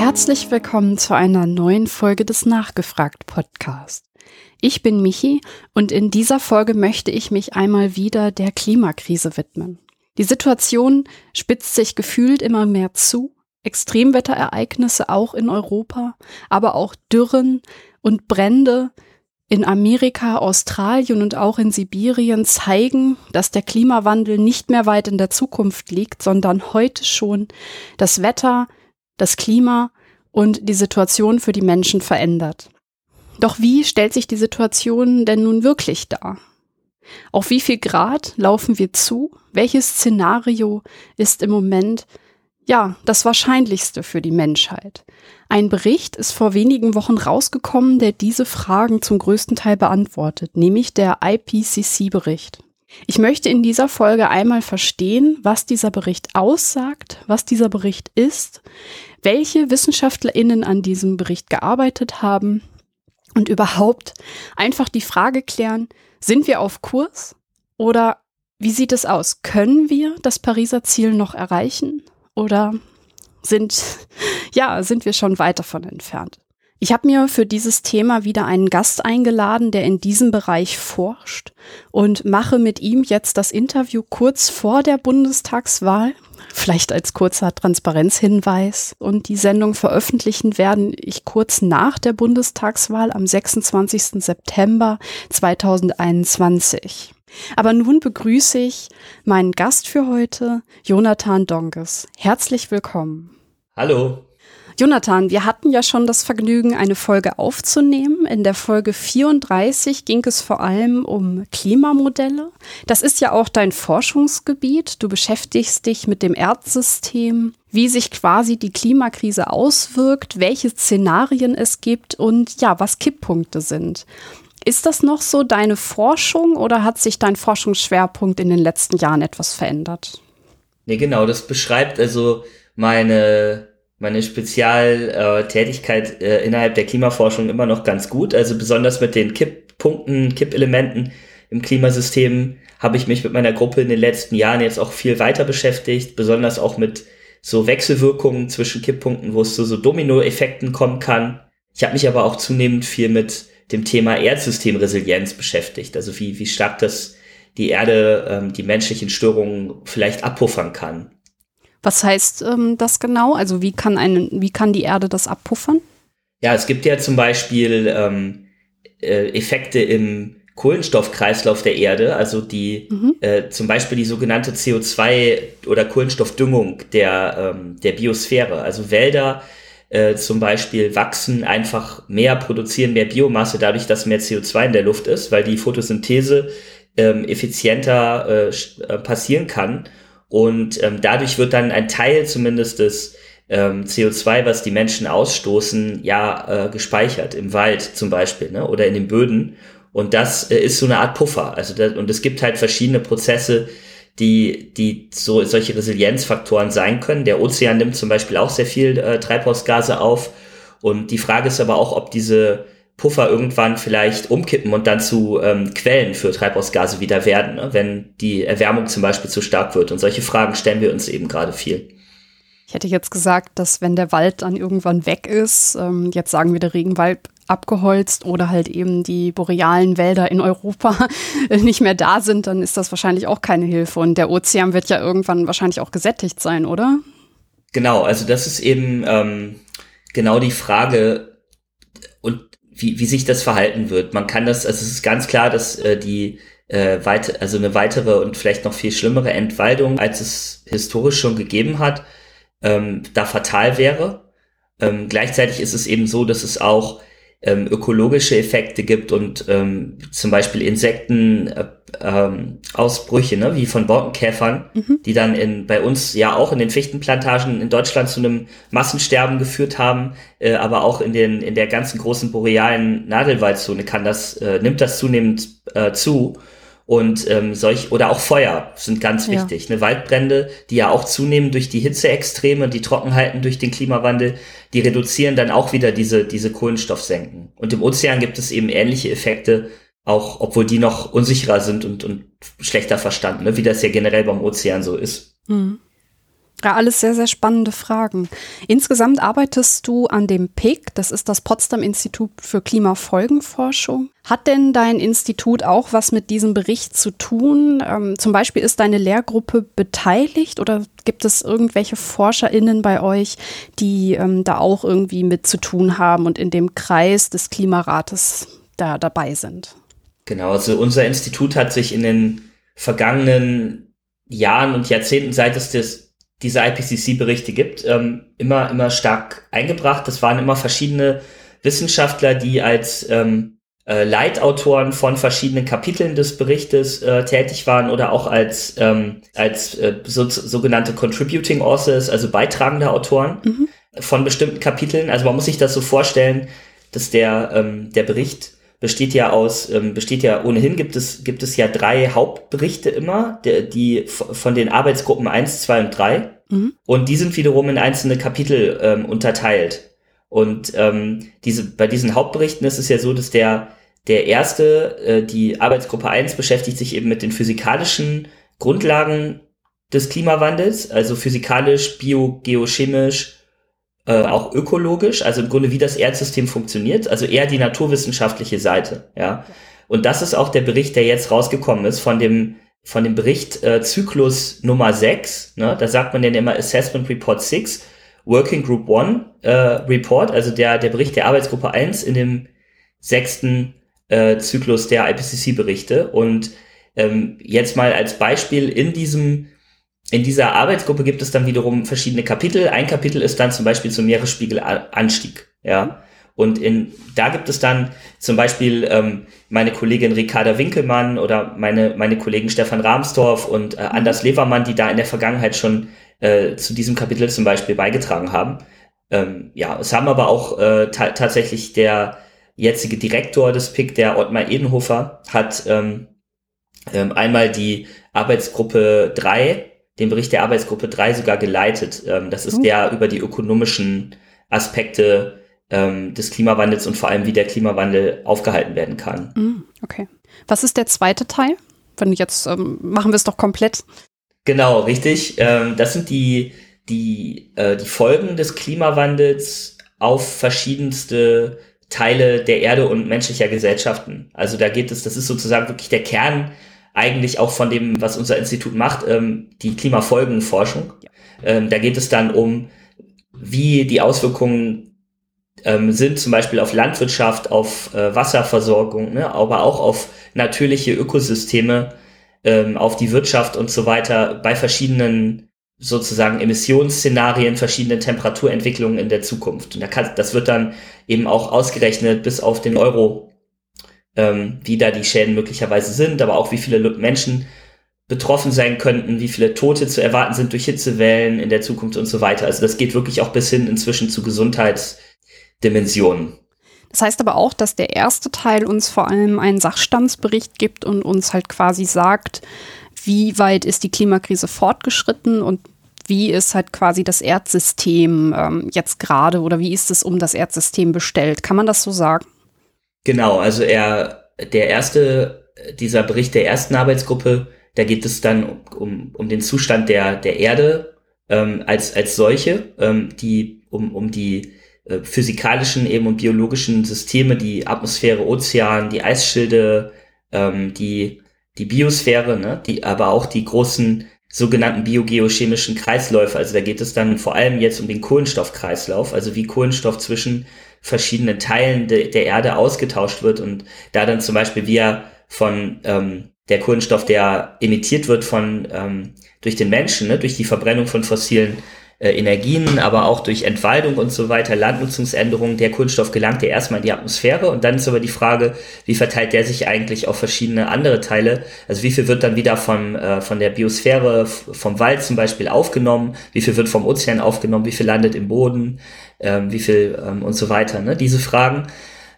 Herzlich willkommen zu einer neuen Folge des Nachgefragt Podcast. Ich bin Michi und in dieser Folge möchte ich mich einmal wieder der Klimakrise widmen. Die Situation spitzt sich gefühlt immer mehr zu. Extremwetterereignisse auch in Europa, aber auch Dürren und Brände in Amerika, Australien und auch in Sibirien zeigen, dass der Klimawandel nicht mehr weit in der Zukunft liegt, sondern heute schon das Wetter, das Klima und die Situation für die Menschen verändert. Doch wie stellt sich die Situation denn nun wirklich dar? Auf wie viel Grad laufen wir zu? Welches Szenario ist im Moment ja, das Wahrscheinlichste für die Menschheit. Ein Bericht ist vor wenigen Wochen rausgekommen, der diese Fragen zum größten Teil beantwortet, nämlich der IPCC-Bericht. Ich möchte in dieser Folge einmal verstehen, was dieser Bericht aussagt, was dieser Bericht ist, welche Wissenschaftlerinnen an diesem Bericht gearbeitet haben und überhaupt einfach die Frage klären, sind wir auf Kurs oder wie sieht es aus? Können wir das Pariser Ziel noch erreichen? oder sind, ja, sind wir schon weit davon entfernt? Ich habe mir für dieses Thema wieder einen Gast eingeladen, der in diesem Bereich forscht und mache mit ihm jetzt das Interview kurz vor der Bundestagswahl, vielleicht als kurzer Transparenzhinweis. Und die Sendung veröffentlichen werden ich kurz nach der Bundestagswahl am 26. September 2021. Aber nun begrüße ich meinen Gast für heute, Jonathan Donges. Herzlich willkommen. Hallo. Jonathan, wir hatten ja schon das Vergnügen, eine Folge aufzunehmen. In der Folge 34 ging es vor allem um Klimamodelle. Das ist ja auch dein Forschungsgebiet. Du beschäftigst dich mit dem Erdsystem, wie sich quasi die Klimakrise auswirkt, welche Szenarien es gibt und ja, was Kipppunkte sind. Ist das noch so deine Forschung oder hat sich dein Forschungsschwerpunkt in den letzten Jahren etwas verändert? Nee, genau, das beschreibt also meine, meine Spezialtätigkeit äh, innerhalb der Klimaforschung immer noch ganz gut. Also besonders mit den Kipppunkten, Kippelementen im Klimasystem habe ich mich mit meiner Gruppe in den letzten Jahren jetzt auch viel weiter beschäftigt, besonders auch mit so Wechselwirkungen zwischen Kipppunkten, wo es zu so Dominoeffekten kommen kann. Ich habe mich aber auch zunehmend viel mit dem Thema Erdsystemresilienz beschäftigt. Also wie, wie stark das die Erde ähm, die menschlichen Störungen vielleicht abpuffern kann. Was heißt ähm, das genau? Also wie kann, eine, wie kann die Erde das abpuffern? Ja, es gibt ja zum Beispiel ähm, äh, Effekte im Kohlenstoffkreislauf der Erde, also die mhm. äh, zum Beispiel die sogenannte CO2 oder Kohlenstoffdüngung der, ähm, der Biosphäre. Also Wälder äh, zum Beispiel wachsen einfach mehr, produzieren mehr Biomasse dadurch, dass mehr CO2 in der Luft ist, weil die Photosynthese ähm, effizienter äh, äh, passieren kann. Und ähm, dadurch wird dann ein Teil zumindest des ähm, CO2, was die Menschen ausstoßen, ja äh, gespeichert im Wald zum Beispiel ne? oder in den Böden. Und das äh, ist so eine Art Puffer. Also das, und es gibt halt verschiedene Prozesse, die, die so solche Resilienzfaktoren sein können. Der Ozean nimmt zum Beispiel auch sehr viel äh, Treibhausgase auf. Und die Frage ist aber auch, ob diese Puffer irgendwann vielleicht umkippen und dann zu ähm, Quellen für Treibhausgase wieder werden, ne? wenn die Erwärmung zum Beispiel zu stark wird. Und solche Fragen stellen wir uns eben gerade viel. Ich hätte jetzt gesagt, dass wenn der Wald dann irgendwann weg ist, ähm, jetzt sagen wir der Regenwald abgeholzt oder halt eben die borealen Wälder in Europa nicht mehr da sind, dann ist das wahrscheinlich auch keine Hilfe. Und der Ozean wird ja irgendwann wahrscheinlich auch gesättigt sein, oder? Genau, also das ist eben ähm, genau die Frage wie, wie sich das verhalten wird. Man kann das, also es ist ganz klar, dass äh, die äh, weit, also eine weitere und vielleicht noch viel schlimmere Entwaldung, als es historisch schon gegeben hat, ähm, da fatal wäre. Ähm, gleichzeitig ist es eben so, dass es auch ähm, ökologische Effekte gibt und ähm, zum Beispiel Insekten äh, ähm, Ausbrüche, ne, wie von Borkenkäfern, mhm. die dann in, bei uns ja auch in den Fichtenplantagen in Deutschland zu einem Massensterben geführt haben, äh, aber auch in den in der ganzen großen borealen Nadelwaldzone kann das äh, nimmt das zunehmend äh, zu und ähm, solch oder auch Feuer sind ganz ja. wichtig. Ne? Waldbrände, die ja auch zunehmen durch die Hitzeextreme, die Trockenheiten durch den Klimawandel, die reduzieren dann auch wieder diese diese Kohlenstoffsenken. Und im Ozean gibt es eben ähnliche Effekte, auch obwohl die noch unsicherer sind und und schlechter verstanden, ne? wie das ja generell beim Ozean so ist. Mhm. Ja, alles sehr, sehr spannende Fragen. Insgesamt arbeitest du an dem PIC, das ist das Potsdam Institut für Klimafolgenforschung. Hat denn dein Institut auch was mit diesem Bericht zu tun? Ähm, zum Beispiel ist deine Lehrgruppe beteiligt oder gibt es irgendwelche ForscherInnen bei euch, die ähm, da auch irgendwie mit zu tun haben und in dem Kreis des Klimarates da dabei sind? Genau, also unser Institut hat sich in den vergangenen Jahren und Jahrzehnten, seit es das diese IPCC-Berichte gibt, ähm, immer, immer stark eingebracht. Das waren immer verschiedene Wissenschaftler, die als ähm, äh, Leitautoren von verschiedenen Kapiteln des Berichtes äh, tätig waren oder auch als, ähm, als äh, so, sogenannte Contributing Authors, also beitragende Autoren mhm. von bestimmten Kapiteln. Also man muss sich das so vorstellen, dass der, ähm, der Bericht besteht ja aus, ähm, besteht ja ohnehin gibt es, gibt es ja drei Hauptberichte immer, die, die von den Arbeitsgruppen eins, zwei und drei mhm. Und die sind wiederum in einzelne Kapitel ähm, unterteilt. Und ähm, diese, bei diesen Hauptberichten ist es ja so, dass der, der erste, äh, die Arbeitsgruppe eins beschäftigt sich eben mit den physikalischen Grundlagen des Klimawandels, also physikalisch, bio, geochemisch, äh, auch ökologisch, also im Grunde wie das Erdsystem funktioniert, also eher die naturwissenschaftliche Seite, ja. Und das ist auch der Bericht, der jetzt rausgekommen ist von dem von dem Bericht äh, Zyklus Nummer 6, ne, da sagt man denn immer Assessment Report 6, Working Group 1 äh, Report, also der, der Bericht der Arbeitsgruppe 1 in dem sechsten äh, Zyklus der IPCC-Berichte. Und ähm, jetzt mal als Beispiel in diesem in dieser Arbeitsgruppe gibt es dann wiederum verschiedene Kapitel. Ein Kapitel ist dann zum Beispiel zum Meeresspiegelanstieg. Ja. Und in, da gibt es dann zum Beispiel ähm, meine Kollegin Ricarda Winkelmann oder meine, meine Kollegen Stefan Rahmstorff und äh, Anders Levermann, die da in der Vergangenheit schon äh, zu diesem Kapitel zum Beispiel beigetragen haben. Ähm, ja, es haben aber auch äh, ta tatsächlich der jetzige Direktor des PIC, der Ottmar Edenhofer, hat ähm, ähm, einmal die Arbeitsgruppe 3 den Bericht der Arbeitsgruppe 3 sogar geleitet. Ähm, das ist mhm. der über die ökonomischen Aspekte ähm, des Klimawandels und vor allem, wie der Klimawandel aufgehalten werden kann. Mhm, okay. Was ist der zweite Teil? Wenn jetzt ähm, machen wir es doch komplett. Genau, richtig. Ähm, das sind die, die, äh, die Folgen des Klimawandels auf verschiedenste Teile der Erde und menschlicher Gesellschaften. Also da geht es, das ist sozusagen wirklich der Kern eigentlich auch von dem, was unser Institut macht, ähm, die Klimafolgenforschung. Ähm, da geht es dann um, wie die Auswirkungen ähm, sind, zum Beispiel auf Landwirtschaft, auf äh, Wasserversorgung, ne, aber auch auf natürliche Ökosysteme, ähm, auf die Wirtschaft und so weiter bei verschiedenen sozusagen Emissionsszenarien, verschiedenen Temperaturentwicklungen in der Zukunft. Und da kann, das wird dann eben auch ausgerechnet bis auf den Euro ähm, wie da die Schäden möglicherweise sind, aber auch wie viele Menschen betroffen sein könnten, wie viele Tote zu erwarten sind durch Hitzewellen in der Zukunft und so weiter. Also das geht wirklich auch bis hin inzwischen zu Gesundheitsdimensionen. Das heißt aber auch, dass der erste Teil uns vor allem einen Sachstandsbericht gibt und uns halt quasi sagt, wie weit ist die Klimakrise fortgeschritten und wie ist halt quasi das Erdsystem ähm, jetzt gerade oder wie ist es um das Erdsystem bestellt? Kann man das so sagen? Genau, also er, der erste, dieser Bericht der ersten Arbeitsgruppe, da geht es dann um, um den Zustand der, der Erde ähm, als, als solche, ähm, die, um, um die äh, physikalischen eben und biologischen Systeme, die Atmosphäre, Ozean, die Eisschilde, ähm, die, die Biosphäre, ne, die, aber auch die großen sogenannten biogeochemischen Kreisläufe. Also da geht es dann vor allem jetzt um den Kohlenstoffkreislauf, also wie Kohlenstoff zwischen verschiedenen Teilen de, der Erde ausgetauscht wird und da dann zum Beispiel wie er von ähm, der Kohlenstoff, der emittiert wird von ähm, durch den Menschen, ne, durch die Verbrennung von fossilen äh, Energien, aber auch durch Entwaldung und so weiter, Landnutzungsänderungen, der Kohlenstoff gelangt ja erstmal in die Atmosphäre und dann ist aber die Frage, wie verteilt der sich eigentlich auf verschiedene andere Teile? Also wie viel wird dann wieder von, äh, von der Biosphäre, vom Wald zum Beispiel aufgenommen, wie viel wird vom Ozean aufgenommen, wie viel landet im Boden, ähm, wie viel ähm, und so weiter, ne? diese Fragen.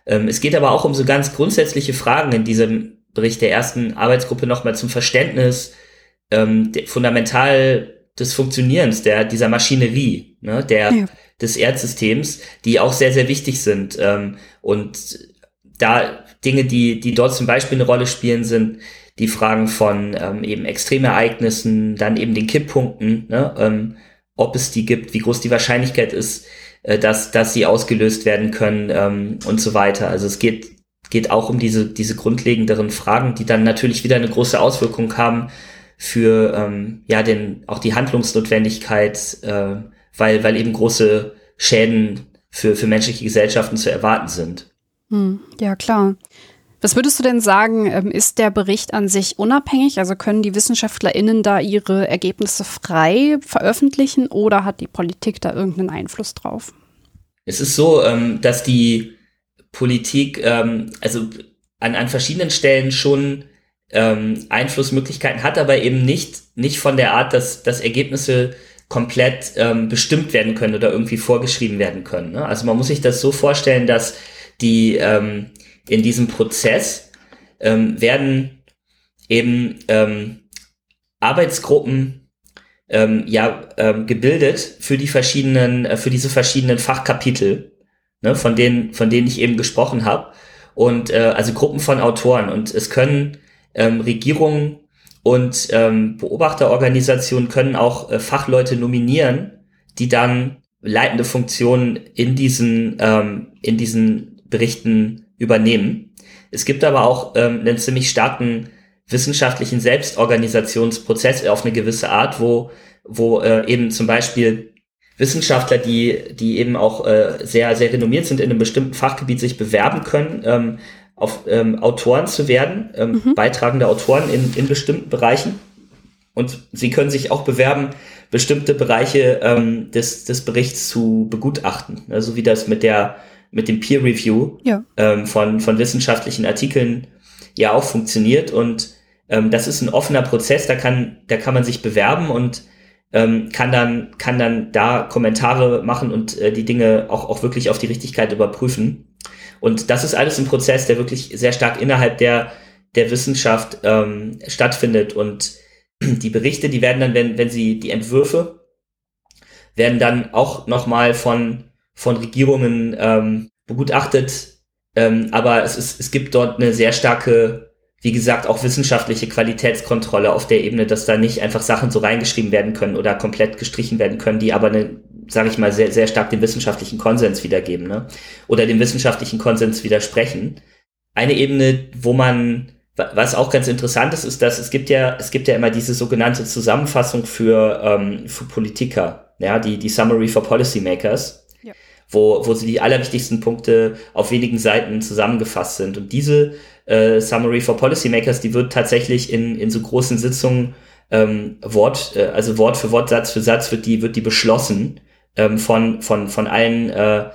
Ähm, es geht aber auch um so ganz grundsätzliche Fragen in diesem Bericht der ersten Arbeitsgruppe nochmal zum Verständnis ähm, fundamental des Funktionierens der, dieser Maschinerie, ne, der, ja. des Erdsystems, die auch sehr, sehr wichtig sind. Ähm, und da Dinge, die, die dort zum Beispiel eine Rolle spielen, sind die Fragen von ähm, eben Extremereignissen, dann eben den Kipppunkten, ne, ähm, ob es die gibt, wie groß die Wahrscheinlichkeit ist, äh, dass, dass sie ausgelöst werden können ähm, und so weiter. Also es geht, geht auch um diese, diese grundlegenderen Fragen, die dann natürlich wieder eine große Auswirkung haben für ähm, ja den auch die Handlungsnotwendigkeit, äh, weil, weil eben große Schäden für, für menschliche Gesellschaften zu erwarten sind. Hm, ja, klar. Was würdest du denn sagen, ähm, ist der Bericht an sich unabhängig? Also können die WissenschaftlerInnen da ihre Ergebnisse frei veröffentlichen oder hat die Politik da irgendeinen Einfluss drauf? Es ist so, ähm, dass die Politik ähm, also an, an verschiedenen Stellen schon Einflussmöglichkeiten hat, aber eben nicht, nicht von der Art, dass, dass Ergebnisse komplett bestimmt werden können oder irgendwie vorgeschrieben werden können. Ne? Also man muss sich das so vorstellen, dass die in diesem Prozess ähm, werden eben ähm, Arbeitsgruppen ähm, ja ähm, gebildet für die verschiedenen, äh, für diese verschiedenen Fachkapitel, ne, von denen, von denen ich eben gesprochen habe. Und äh, also Gruppen von Autoren. Und es können ähm, Regierungen und ähm, Beobachterorganisationen können auch äh, Fachleute nominieren, die dann leitende Funktionen in diesen, ähm, in diesen Berichten übernehmen. Es gibt aber auch ähm, einen ziemlich starken wissenschaftlichen Selbstorganisationsprozess auf eine gewisse Art, wo, wo äh, eben zum Beispiel Wissenschaftler, die, die eben auch äh, sehr, sehr renommiert sind in einem bestimmten Fachgebiet, sich bewerben können, ähm, auf ähm, Autoren zu werden, ähm, mhm. beitragende Autoren in, in bestimmten Bereichen. Und sie können sich auch bewerben, bestimmte Bereiche ähm, des, des Berichts zu begutachten. Also wie das mit der mit dem Peer Review ja. ähm, von, von wissenschaftlichen Artikeln ja auch funktioniert. Und ähm, das ist ein offener Prozess, da kann, da kann man sich bewerben und ähm, kann dann, kann dann da Kommentare machen und äh, die Dinge auch, auch wirklich auf die Richtigkeit überprüfen. Und das ist alles ein Prozess, der wirklich sehr stark innerhalb der, der Wissenschaft ähm, stattfindet. Und die Berichte, die werden dann, wenn, wenn sie die Entwürfe, werden dann auch nochmal von von Regierungen ähm, begutachtet. Ähm, aber es, ist, es gibt dort eine sehr starke, wie gesagt, auch wissenschaftliche Qualitätskontrolle auf der Ebene, dass da nicht einfach Sachen so reingeschrieben werden können oder komplett gestrichen werden können, die aber eine, sage ich mal, sehr, sehr stark den wissenschaftlichen Konsens wiedergeben, ne? Oder dem wissenschaftlichen Konsens widersprechen. Eine Ebene, wo man was auch ganz interessant ist, ist, dass es gibt ja, es gibt ja immer diese sogenannte Zusammenfassung für, ähm, für Politiker, ja, die, die Summary for Policymakers wo, wo sie die allerwichtigsten Punkte auf wenigen Seiten zusammengefasst sind. Und diese äh, Summary for Policymakers, die wird tatsächlich in, in so großen Sitzungen ähm, Wort, äh, also Wort für Wort, Satz für Satz wird die, wird die beschlossen ähm, von, von, von allen äh,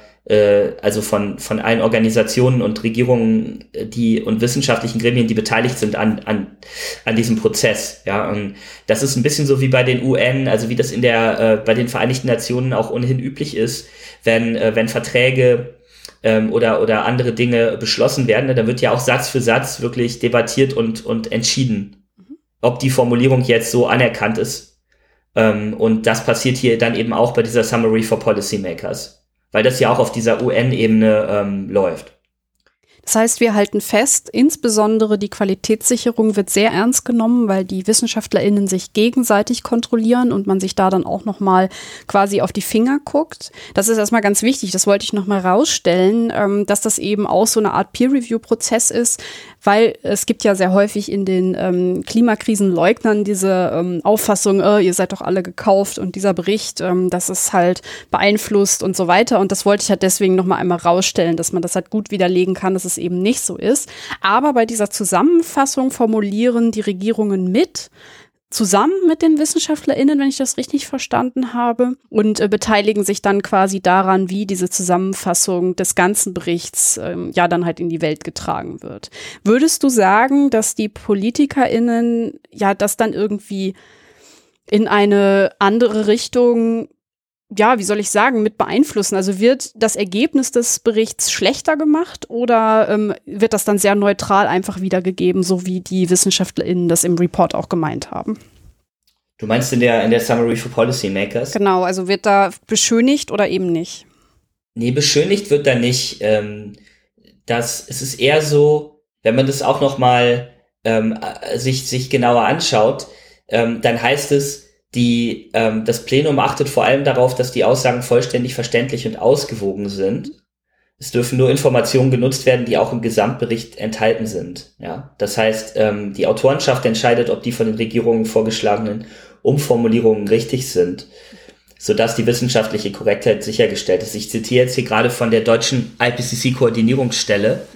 also von, von allen Organisationen und Regierungen, äh, die und wissenschaftlichen Gremien, die beteiligt sind an, an, an diesem Prozess. Ja, und das ist ein bisschen so wie bei den UN, also wie das in der, äh, bei den Vereinigten Nationen auch ohnehin üblich ist, wenn, äh, wenn Verträge ähm, oder, oder andere Dinge beschlossen werden, ne, dann wird ja auch Satz für Satz wirklich debattiert und, und entschieden, ob die Formulierung jetzt so anerkannt ist. Ähm, und das passiert hier dann eben auch bei dieser Summary for Policymakers weil das ja auch auf dieser UN-Ebene ähm, läuft. Das heißt, wir halten fest, insbesondere die Qualitätssicherung wird sehr ernst genommen, weil die WissenschaftlerInnen sich gegenseitig kontrollieren und man sich da dann auch nochmal quasi auf die Finger guckt. Das ist erstmal ganz wichtig, das wollte ich nochmal rausstellen, ähm, dass das eben auch so eine Art Peer-Review-Prozess ist, weil es gibt ja sehr häufig in den ähm, Klimakrisenleugnern diese ähm, Auffassung, äh, ihr seid doch alle gekauft und dieser Bericht, ähm, das ist halt beeinflusst und so weiter. Und das wollte ich halt deswegen nochmal einmal rausstellen, dass man das halt gut widerlegen kann, dass es eben nicht so ist. Aber bei dieser Zusammenfassung formulieren die Regierungen mit, zusammen mit den WissenschaftlerInnen, wenn ich das richtig verstanden habe, und äh, beteiligen sich dann quasi daran, wie diese Zusammenfassung des ganzen Berichts ähm, ja dann halt in die Welt getragen wird. Würdest du sagen, dass die PolitikerInnen ja das dann irgendwie in eine andere Richtung ja, wie soll ich sagen, mit beeinflussen? Also wird das Ergebnis des Berichts schlechter gemacht oder ähm, wird das dann sehr neutral einfach wiedergegeben, so wie die WissenschaftlerInnen das im Report auch gemeint haben? Du meinst in der, in der Summary for Policymakers? Genau, also wird da beschönigt oder eben nicht? Nee, beschönigt wird da nicht. Ähm, das, es ist eher so, wenn man das auch noch mal ähm, sich, sich genauer anschaut, ähm, dann heißt es, Die, ähm, das Plenum achtet vor allem darauf, dass die Aussagen vollständig verständlich und ausgewogen sind. Es dürfen nur Informationen genutzt werden, die auch im Gesamtbericht enthalten sind. Ja, das heißt, ähm, die Autorenschaft entscheidet, ob die von den Regierungen vorgeschlagenen Umformulierungen richtig sind, sodass die wissenschaftliche Korrektheit sichergestellt ist. Ich zitiere jetzt hier gerade von der deutschen IPCC-Koordinierungsstelle.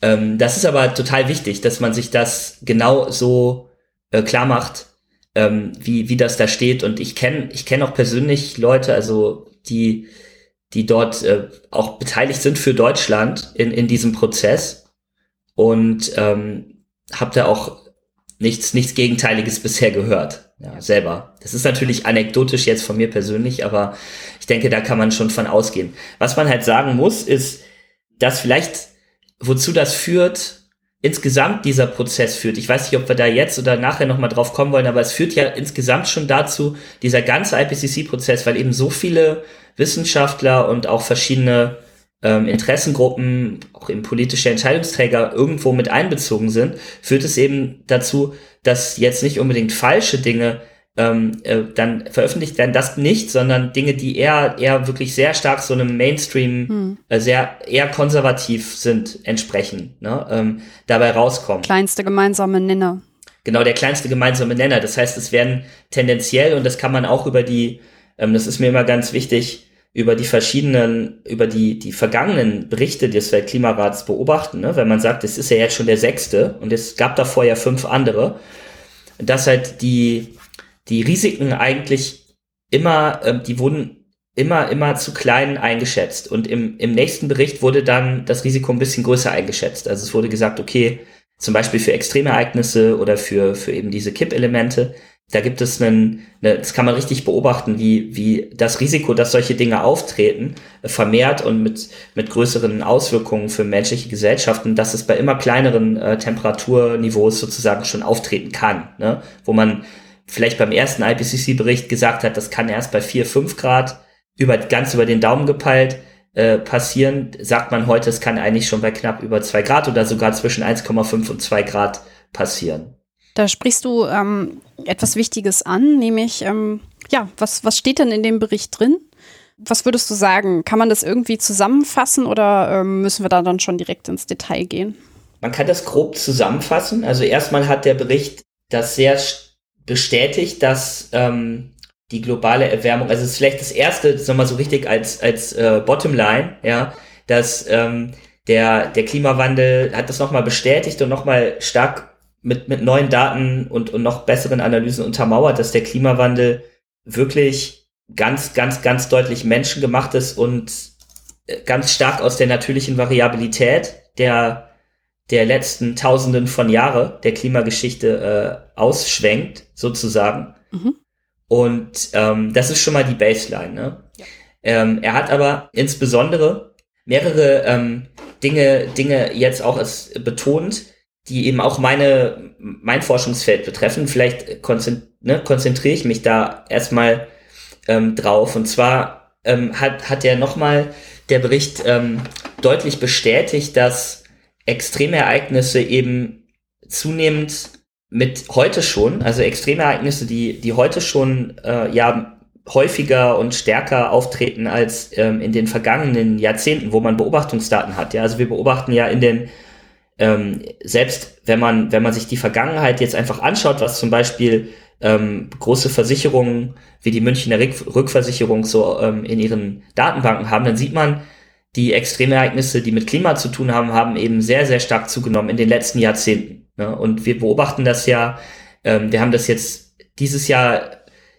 Ja. Ähm, das ist aber total wichtig, dass man sich das genau so äh, klar macht, ähm, wie, wie das da steht. Und ich kenne ich kenn auch persönlich Leute, also die die dort äh, auch beteiligt sind für Deutschland in, in diesem Prozess und ähm, habe da auch nichts, nichts Gegenteiliges bisher gehört. Ja, selber. Das ist natürlich anekdotisch jetzt von mir persönlich, aber ich denke, da kann man schon von ausgehen. Was man halt sagen muss, ist, dass vielleicht, wozu das führt, insgesamt dieser Prozess führt. Ich weiß nicht, ob wir da jetzt oder nachher nochmal drauf kommen wollen, aber es führt ja insgesamt schon dazu, dieser ganze IPCC-Prozess, weil eben so viele Wissenschaftler und auch verschiedene ähm, Interessengruppen, auch eben politische Entscheidungsträger irgendwo mit einbezogen sind, führt es eben dazu, dass jetzt nicht unbedingt falsche Dinge ähm, äh, dann veröffentlicht werden, das nicht, sondern Dinge, die eher eher wirklich sehr stark so einem Mainstream, hm. äh, sehr eher konservativ sind, entsprechen, ne, ähm, dabei rauskommen. Kleinste gemeinsame Nenner. Genau, der kleinste gemeinsame Nenner. Das heißt, es werden tendenziell, und das kann man auch über die, ähm, das ist mir immer ganz wichtig, über die verschiedenen, über die, die vergangenen Berichte des Weltklimarats beobachten, ne? wenn man sagt, es ist ja jetzt schon der sechste und es gab davor ja fünf andere, dass halt die, die Risiken eigentlich immer, äh, die wurden immer, immer zu klein eingeschätzt. Und im, im nächsten Bericht wurde dann das Risiko ein bisschen größer eingeschätzt. Also es wurde gesagt, okay, zum Beispiel für Extremereignisse oder für, für eben diese Kippelemente, da gibt es einen, eine, das kann man richtig beobachten, wie, wie das Risiko, dass solche Dinge auftreten, vermehrt und mit, mit größeren Auswirkungen für menschliche Gesellschaften, dass es bei immer kleineren äh, Temperaturniveaus sozusagen schon auftreten kann, ne? wo man vielleicht beim ersten IPCC-Bericht gesagt hat, das kann erst bei 4, 5 Grad über, ganz über den Daumen gepeilt äh, passieren, sagt man heute, es kann eigentlich schon bei knapp über 2 Grad oder sogar zwischen 1,5 und 2 Grad passieren. Da sprichst du ähm, etwas Wichtiges an, nämlich, ähm, ja, was, was steht denn in dem Bericht drin? Was würdest du sagen? Kann man das irgendwie zusammenfassen oder ähm, müssen wir da dann schon direkt ins Detail gehen? Man kann das grob zusammenfassen. Also erstmal hat der Bericht das sehr bestätigt, dass ähm, die globale Erwärmung, also es ist vielleicht das erste, das nochmal so richtig als, als äh, Bottomline, ja, dass ähm, der, der Klimawandel hat das nochmal bestätigt und nochmal stark mit, mit neuen Daten und, und noch besseren Analysen untermauert, dass der Klimawandel wirklich ganz, ganz, ganz deutlich menschengemacht ist und äh, ganz stark aus der natürlichen Variabilität der, der letzten Tausenden von Jahre der Klimageschichte äh, ausschwenkt, sozusagen. Mhm. Und ähm, das ist schon mal die Baseline. Ne? Ja. Ähm, er hat aber insbesondere mehrere ähm, Dinge, Dinge jetzt auch als betont, die eben auch meine, mein Forschungsfeld betreffen. Vielleicht konzentri ne, konzentriere ich mich da erstmal ähm, drauf. Und zwar ähm, hat, hat er nochmal der Bericht ähm, deutlich bestätigt, dass Extremereignisse eben zunehmend mit heute schon, also Extremereignisse, die, die heute schon äh, ja häufiger und stärker auftreten als ähm, in den vergangenen Jahrzehnten, wo man Beobachtungsdaten hat. Ja, also wir beobachten ja in den ähm, selbst wenn man, wenn man sich die Vergangenheit jetzt einfach anschaut, was zum Beispiel ähm, große Versicherungen wie die Münchner Rückversicherung so ähm, in ihren Datenbanken haben, dann sieht man, die Extremereignisse, die mit Klima zu tun haben, haben eben sehr, sehr stark zugenommen in den letzten Jahrzehnten. Ne? Und wir beobachten das ja, ähm, wir haben das jetzt dieses Jahr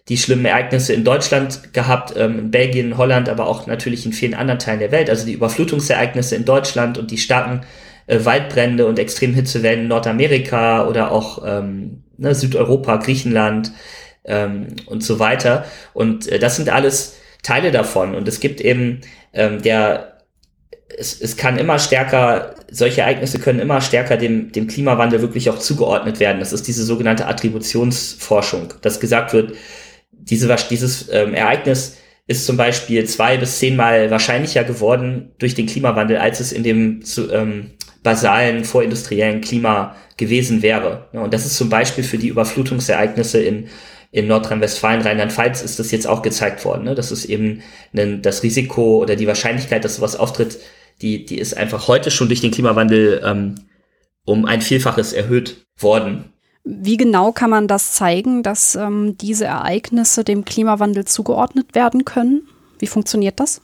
die schlimmen Ereignisse in Deutschland gehabt, ähm, in Belgien, Holland, aber auch natürlich in vielen anderen Teilen der Welt. Also die Überflutungsereignisse in Deutschland und die starken äh, Waldbrände und Extremhitzewellen in Nordamerika oder auch ähm, ne, Südeuropa, Griechenland ähm, und so weiter. Und äh, das sind alles Teile davon. Und es gibt eben ähm, der es, es kann immer stärker, solche Ereignisse können immer stärker dem, dem Klimawandel wirklich auch zugeordnet werden. Das ist diese sogenannte Attributionsforschung, dass gesagt wird, diese, dieses ähm, Ereignis ist zum Beispiel zwei bis zehnmal wahrscheinlicher geworden durch den Klimawandel, als es in dem zu, ähm, basalen vorindustriellen Klima gewesen wäre. Und das ist zum Beispiel für die Überflutungsereignisse in, in Nordrhein-Westfalen, Rheinland-Pfalz ist das jetzt auch gezeigt worden, ne? Das ist eben ein, das Risiko oder die Wahrscheinlichkeit, dass sowas auftritt, die, die ist einfach heute schon durch den Klimawandel ähm, um ein Vielfaches erhöht worden. Wie genau kann man das zeigen, dass ähm, diese Ereignisse dem Klimawandel zugeordnet werden können? Wie funktioniert das?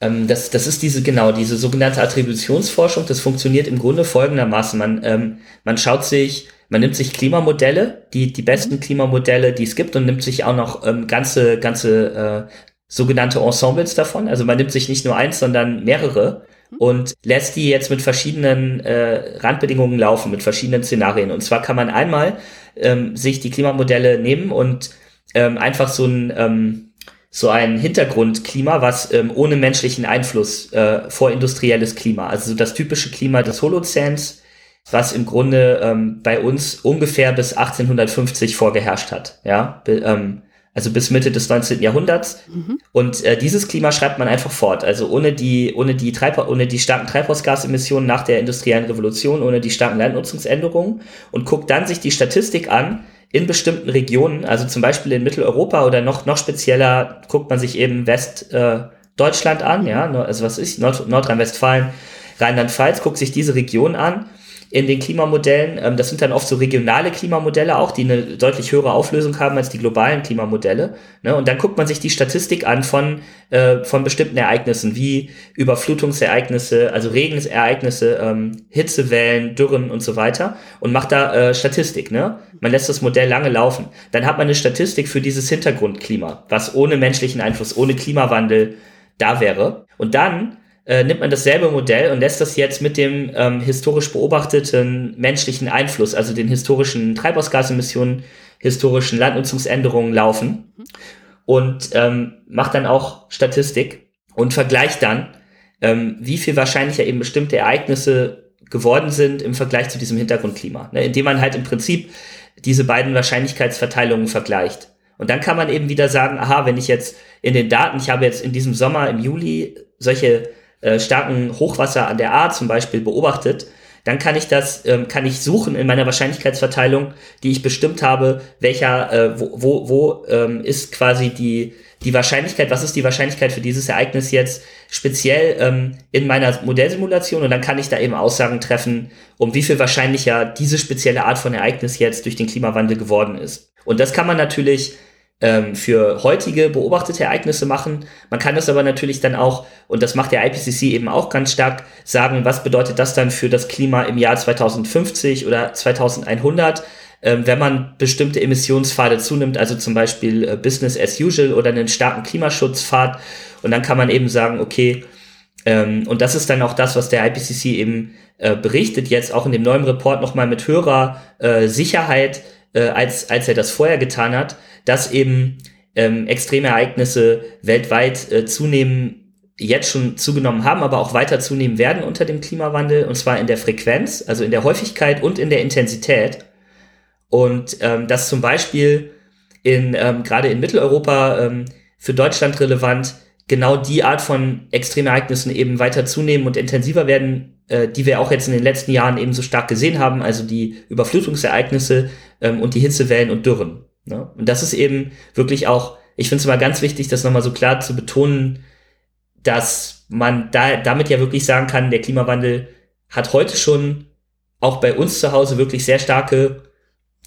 Ähm, das, das ist diese, genau, diese sogenannte Attributionsforschung. Das funktioniert im Grunde folgendermaßen. Man, ähm, man schaut sich, man nimmt sich Klimamodelle, die, die besten mhm. Klimamodelle, die es gibt, und nimmt sich auch noch ähm, ganze, ganze äh, sogenannte Ensembles davon. Also man nimmt sich nicht nur eins, sondern mehrere. Und lässt die jetzt mit verschiedenen äh, Randbedingungen laufen, mit verschiedenen Szenarien. Und zwar kann man einmal ähm, sich die Klimamodelle nehmen und ähm, einfach so ein ähm, so ein Hintergrundklima, was ähm, ohne menschlichen Einfluss äh, vorindustrielles Klima, also das typische Klima des Holozäns, was im Grunde ähm, bei uns ungefähr bis 1850 vorgeherrscht hat, ja, Be ähm, also bis Mitte des 19. Jahrhunderts. Mhm. Und äh, dieses Klima schreibt man einfach fort. Also ohne die, ohne die Treibha ohne die starken Treibhausgasemissionen nach der industriellen Revolution, ohne die starken Landnutzungsänderungen und guckt dann sich die Statistik an, in bestimmten Regionen, also zum Beispiel in Mitteleuropa oder noch, noch spezieller guckt man sich eben Westdeutschland äh, an, ja, also was ist Nord Nordrhein-Westfalen, Rheinland-Pfalz, guckt sich diese Region an in den Klimamodellen. Ähm, das sind dann oft so regionale Klimamodelle auch, die eine deutlich höhere Auflösung haben als die globalen Klimamodelle. Ne? Und dann guckt man sich die Statistik an von, äh, von bestimmten Ereignissen, wie Überflutungsereignisse, also Regensereignisse, ähm, Hitzewellen, Dürren und so weiter und macht da äh, Statistik. Ne? Man lässt das Modell lange laufen. Dann hat man eine Statistik für dieses Hintergrundklima, was ohne menschlichen Einfluss, ohne Klimawandel da wäre. Und dann äh, nimmt man dasselbe Modell und lässt das jetzt mit dem ähm, historisch beobachteten menschlichen Einfluss, also den historischen Treibhausgasemissionen, historischen Landnutzungsänderungen laufen und ähm, macht dann auch Statistik und vergleicht dann, ähm, wie viel wahrscheinlicher eben bestimmte Ereignisse geworden sind im Vergleich zu diesem Hintergrundklima, ne, indem man halt im Prinzip diese beiden Wahrscheinlichkeitsverteilungen vergleicht. Und dann kann man eben wieder sagen, aha, wenn ich jetzt in den Daten, ich habe jetzt in diesem Sommer, im Juli, solche äh, starken Hochwasser an der A zum Beispiel beobachtet, dann kann ich das, ähm, kann ich suchen in meiner Wahrscheinlichkeitsverteilung, die ich bestimmt habe, welcher, äh, wo, wo, wo ähm, ist quasi die, die Wahrscheinlichkeit, was ist die Wahrscheinlichkeit für dieses Ereignis jetzt speziell ähm, in meiner Modellsimulation und dann kann ich da eben Aussagen treffen, um wie viel wahrscheinlicher diese spezielle Art von Ereignis jetzt durch den Klimawandel geworden ist. Und das kann man natürlich für heutige beobachtete Ereignisse machen. Man kann das aber natürlich dann auch, und das macht der IPCC eben auch ganz stark, sagen, was bedeutet das dann für das Klima im Jahr 2050 oder 2100, ähm, wenn man bestimmte Emissionspfade zunimmt, also zum Beispiel äh, Business as usual oder einen starken Klimaschutzpfad. Und dann kann man eben sagen, okay, ähm, und das ist dann auch das, was der IPCC eben äh, berichtet, jetzt auch in dem neuen Report nochmal mit höherer äh, Sicherheit, als, als er das vorher getan hat, dass eben ähm, extreme Ereignisse weltweit äh, zunehmen, jetzt schon zugenommen haben, aber auch weiter zunehmen werden unter dem Klimawandel, und zwar in der Frequenz, also in der Häufigkeit und in der Intensität. Und ähm, dass zum Beispiel in ähm, gerade in Mitteleuropa ähm, für Deutschland relevant genau die Art von Extremereignissen eben weiter zunehmen und intensiver werden, äh, die wir auch jetzt in den letzten Jahren eben so stark gesehen haben, also die Überflutungsereignisse ähm, und die Hitzewellen und Dürren. Ne? Und das ist eben wirklich auch, ich finde es immer ganz wichtig, das nochmal so klar zu betonen, dass man da damit ja wirklich sagen kann, der Klimawandel hat heute schon auch bei uns zu Hause wirklich sehr starke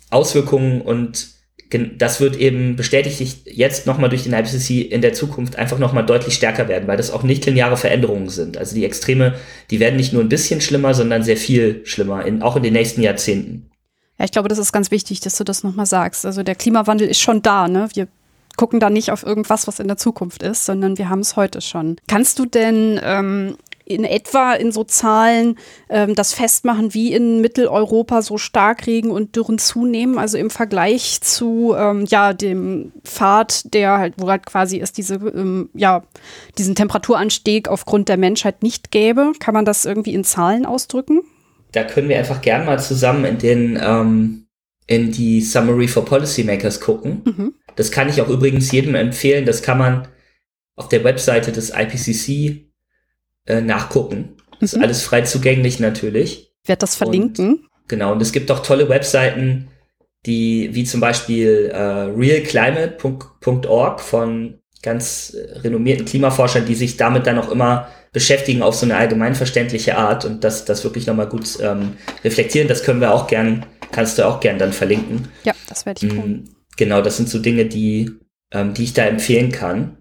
Auswirkungen und das wird eben bestätigt jetzt nochmal durch den IPCC in der Zukunft einfach nochmal deutlich stärker werden, weil das auch nicht lineare Veränderungen sind. Also die Extreme, die werden nicht nur ein bisschen schlimmer, sondern sehr viel schlimmer, in, auch in den nächsten Jahrzehnten. Ja, ich glaube, das ist ganz wichtig, dass du das nochmal sagst. Also der Klimawandel ist schon da, ne? Wir gucken da nicht auf irgendwas, was in der Zukunft ist, sondern wir haben es heute schon. Kannst du denn ähm, in etwa in so Zahlen ähm, das festmachen, wie in Mitteleuropa so Starkregen und Dürren zunehmen, also im Vergleich zu ähm, ja dem Pfad, der halt, wo halt quasi es diese ähm, ja diesen Temperaturanstieg aufgrund der Menschheit nicht gäbe, kann man das irgendwie in Zahlen ausdrücken? Da können wir einfach gern mal zusammen in den ähm, in die Summary for Policymakers gucken. Mhm. Das kann ich auch übrigens jedem empfehlen. Das kann man auf der Webseite des IPCC äh, nachgucken. Das mhm. ist alles frei zugänglich natürlich. Ich werde das verlinken. Und, genau, und es gibt auch tolle Webseiten, die, wie zum Beispiel äh, realclimate.org von ganz äh, renommierten Klimaforschern, die sich damit dann auch immer beschäftigen auf so eine allgemeinverständliche Art und das, das wirklich nochmal gut ähm, reflektieren. Das können wir auch gern, kannst du auch gern dann verlinken. Ja, das werde ich tun. Mm, genau, das sind so Dinge, die, ähm, die ich da empfehlen kann.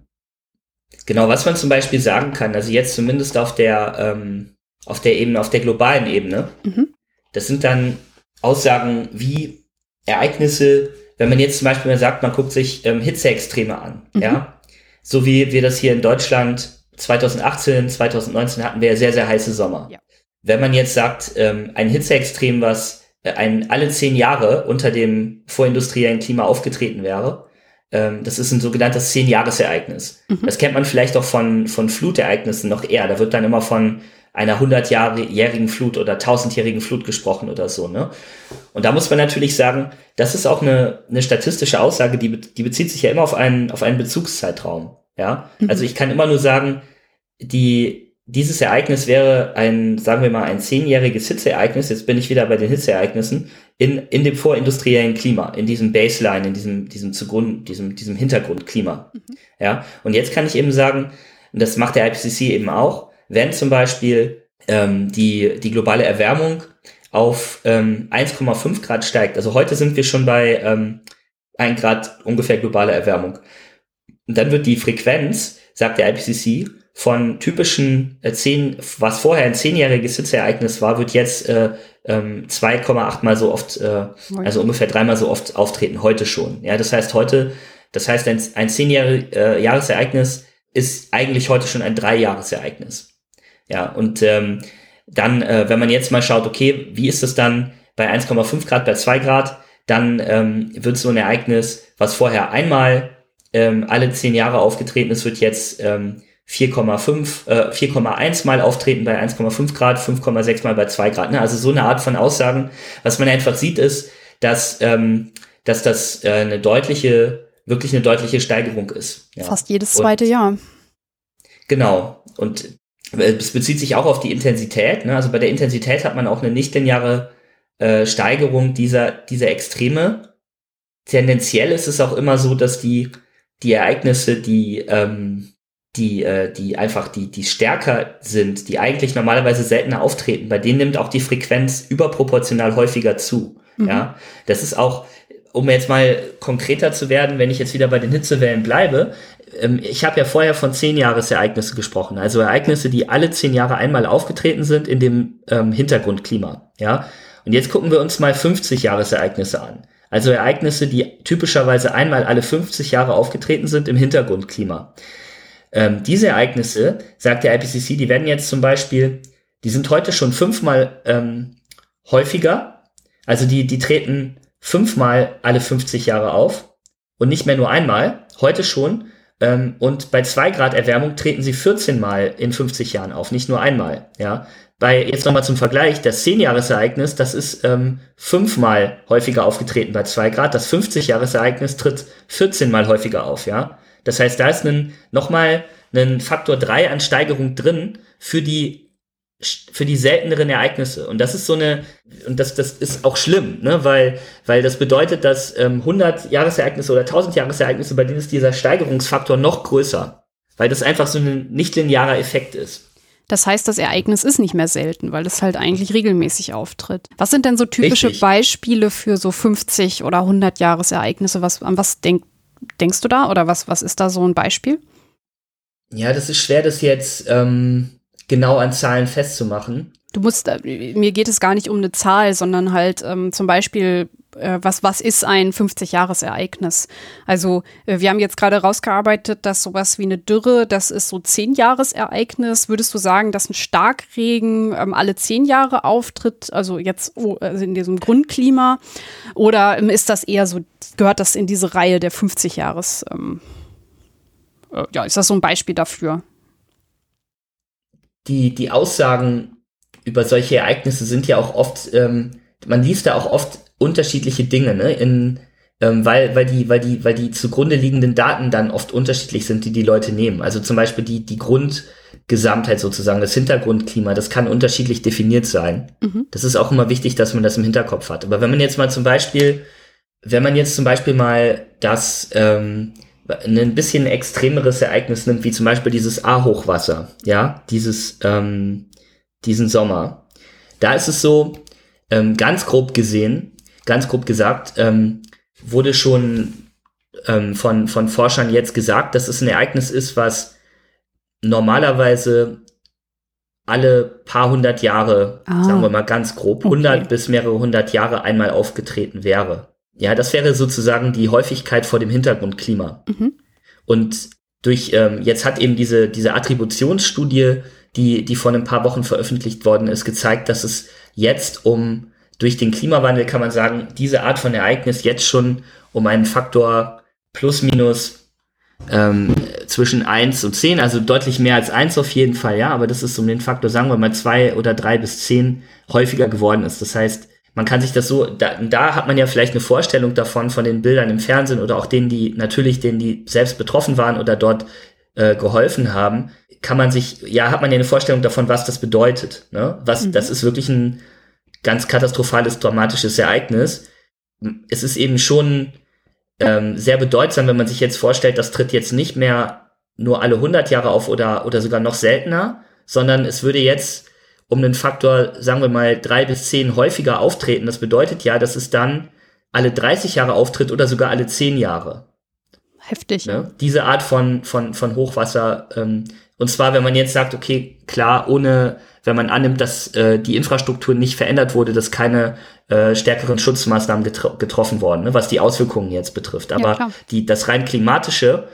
Genau, was man zum Beispiel sagen kann, also jetzt zumindest auf der, ähm, auf der Ebene, auf der globalen Ebene, mhm. das sind dann Aussagen wie Ereignisse, wenn man jetzt zum Beispiel sagt, man guckt sich ähm, Hitzeextreme an, mhm. ja, so wie wir das hier in Deutschland 2018, 2019 hatten wir ja sehr, sehr heiße Sommer. Ja. Wenn man jetzt sagt, ähm, ein Hitzeextrem, was äh, ein, alle zehn Jahre unter dem vorindustriellen Klima aufgetreten wäre, ähm, das ist ein sogenanntes Zehn-Jahres-Ereignis. Mhm. Das kennt man vielleicht auch von, von Flutereignissen noch eher. Da wird dann immer von einer hundertjährigen Flut oder tausendjährigen Flut gesprochen oder so. Ne? Und da muss man natürlich sagen, das ist auch eine, eine statistische Aussage, die, die bezieht sich ja immer auf einen, auf einen Bezugszeitraum. Ja, mhm. also ich kann immer nur sagen, die, dieses Ereignis wäre ein, sagen wir mal, ein zehnjähriges Hitzeereignis. Jetzt bin ich wieder bei den Hitzeereignissen in, in dem vorindustriellen Klima, in diesem Baseline, in diesem, diesem zugrund, diesem, diesem Hintergrundklima. Mhm. Ja, und jetzt kann ich eben sagen, und das macht der IPCC eben auch, wenn zum Beispiel ähm, die, die globale Erwärmung auf ähm, 1,5 Grad steigt. Also heute sind wir schon bei ähm, 1 Grad ungefähr globale Erwärmung. Und dann wird die Frequenz, sagt der IPCC, von typischen äh, 10, was vorher ein zehnjähriges Hitzeereignis war, wird jetzt äh, ähm, 2,8 mal so oft, äh, also ungefähr dreimal so oft auftreten, heute schon. Ja, das heißt heute, das heißt ein, ein zehnjähriges äh, Jahresereignis ist eigentlich heute schon ein Dreijahresereignis. Ja, und ähm, dann, äh, wenn man jetzt mal schaut, okay, wie ist es dann bei 1,5 Grad, bei 2 Grad, dann ähm, wird so ein Ereignis, was vorher einmal ähm, alle zehn Jahre aufgetreten ist, wird jetzt ähm, 4,5, äh, 4,1 mal auftreten bei 1,5 Grad, 5,6 mal bei 2 Grad. Ne? Also so eine Art von Aussagen. Was man einfach sieht, ist, dass, ähm, dass das äh, eine deutliche, wirklich eine deutliche Steigerung ist. Ja. Fast jedes zweite Und, Jahr. Genau. Und es bezieht sich auch auf die Intensität. Ne? Also bei der Intensität hat man auch eine nicht lineare äh, Steigerung dieser, dieser Extreme. Tendenziell ist es auch immer so, dass die, die Ereignisse, die, ähm, die, äh, die einfach die, die stärker sind, die eigentlich normalerweise seltener auftreten, bei denen nimmt auch die Frequenz überproportional häufiger zu. Mhm. Ja, das ist auch, um jetzt mal konkreter zu werden, wenn ich jetzt wieder bei den Hitzewellen bleibe, ähm, ich habe ja vorher von zehn Jahresereignisse gesprochen, also Ereignisse, die alle zehn Jahre einmal aufgetreten sind in dem ähm, Hintergrundklima. Ja, und jetzt gucken wir uns mal 50 Jahresereignisse an. Also Ereignisse, die typischerweise einmal alle 50 Jahre aufgetreten sind im Hintergrundklima. Ähm, diese Ereignisse, sagt der IPCC, die werden jetzt zum Beispiel, die sind heute schon fünfmal ähm, häufiger. Also die, die treten fünfmal alle 50 Jahre auf und nicht mehr nur einmal, heute schon. Ähm, und bei zwei Grad Erwärmung treten sie 14 Mal in 50 Jahren auf, nicht nur einmal. Ja, bei jetzt nochmal zum Vergleich, das 10-Jahres-Ereignis, das ist ähm, fünfmal häufiger aufgetreten bei zwei Grad. Das 50-Jahres-Ereignis tritt 14 Mal häufiger auf, ja. Das heißt, da ist ein, nochmal ein Faktor drei an Steigerung drin für die für die selteneren Ereignisse. Und das ist so eine, und das, das ist auch schlimm, ne? weil, weil das bedeutet, dass ähm, 100 Jahresereignisse oder 1000 Jahresereignisse, bei denen ist dieser Steigerungsfaktor noch größer, weil das einfach so ein nicht linearer Effekt ist. Das heißt, das Ereignis ist nicht mehr selten, weil es halt eigentlich regelmäßig auftritt. Was sind denn so typische Richtig. Beispiele für so 50 oder 100 Jahresereignisse? Was, an was denk, denkst du da oder was, was ist da so ein Beispiel? Ja, das ist schwer, das jetzt ähm, genau an Zahlen festzumachen. Du musst, äh, mir geht es gar nicht um eine Zahl, sondern halt ähm, zum Beispiel was, was ist ein 50-Jahres-Ereignis? Also äh, wir haben jetzt gerade rausgearbeitet, dass sowas wie eine Dürre, das ist so 10-Jahres-Ereignis. Würdest du sagen, dass ein Starkregen ähm, alle 10 Jahre auftritt, also jetzt oh, also in diesem Grundklima? Oder ähm, ist das eher so, gehört das in diese Reihe der 50-Jahres? Ähm, äh, ja, ist das so ein Beispiel dafür? Die, die Aussagen über solche Ereignisse sind ja auch oft, ähm, man liest da auch oft unterschiedliche Dinge, ne? In, ähm, weil, weil, die, weil, die, weil die zugrunde liegenden Daten dann oft unterschiedlich sind, die die Leute nehmen. Also zum Beispiel die, die Grundgesamtheit sozusagen, das Hintergrundklima, das kann unterschiedlich definiert sein. Mhm. Das ist auch immer wichtig, dass man das im Hinterkopf hat. Aber wenn man jetzt mal zum Beispiel wenn man jetzt zum Beispiel mal das ähm, ein bisschen extremeres Ereignis nimmt, wie zum Beispiel dieses A-Hochwasser, ja, dieses, ähm, diesen Sommer, da ist es so, ähm, ganz grob gesehen, ganz grob gesagt, ähm, wurde schon ähm, von, von Forschern jetzt gesagt, dass es ein Ereignis ist, was normalerweise alle paar hundert Jahre, ah, sagen wir mal ganz grob, okay. 100 bis mehrere hundert Jahre einmal aufgetreten wäre. Ja, das wäre sozusagen die Häufigkeit vor dem Hintergrundklima. Mhm. Und durch, ähm, jetzt hat eben diese, diese Attributionsstudie, die, die vor ein paar Wochen veröffentlicht worden ist, gezeigt, dass es jetzt um, durch den Klimawandel kann man sagen, diese Art von Ereignis jetzt schon um einen Faktor plus minus ähm, zwischen eins und zehn, also deutlich mehr als eins auf jeden Fall, ja, aber das ist um den Faktor, sagen wir mal, zwei oder drei bis zehn häufiger geworden ist. Das heißt, man kann sich das so, da, da hat man ja vielleicht eine Vorstellung davon, von den Bildern im Fernsehen oder auch denen, die natürlich, denen, die selbst betroffen waren oder dort äh, geholfen haben, kann man sich, ja, hat man ja eine Vorstellung davon, was das bedeutet. Ne? Was, mhm. das ist wirklich ein ganz katastrophales, dramatisches Ereignis. Es ist eben schon ähm, sehr bedeutsam, wenn man sich jetzt vorstellt, das tritt jetzt nicht mehr nur alle 100 Jahre auf oder, oder sogar noch seltener, sondern es würde jetzt um einen Faktor, sagen wir mal, drei bis zehn häufiger auftreten. Das bedeutet ja, dass es dann alle 30 Jahre auftritt oder sogar alle zehn Jahre. Heftig. Ne? Diese Art von, von, von Hochwasser. Ähm, und zwar, wenn man jetzt sagt, okay, klar, ohne, wenn man annimmt, dass äh, die Infrastruktur nicht verändert wurde, dass keine äh, stärkeren Schutzmaßnahmen getro getroffen worden, ne, was die Auswirkungen jetzt betrifft. Aber ja, die, das rein klimatische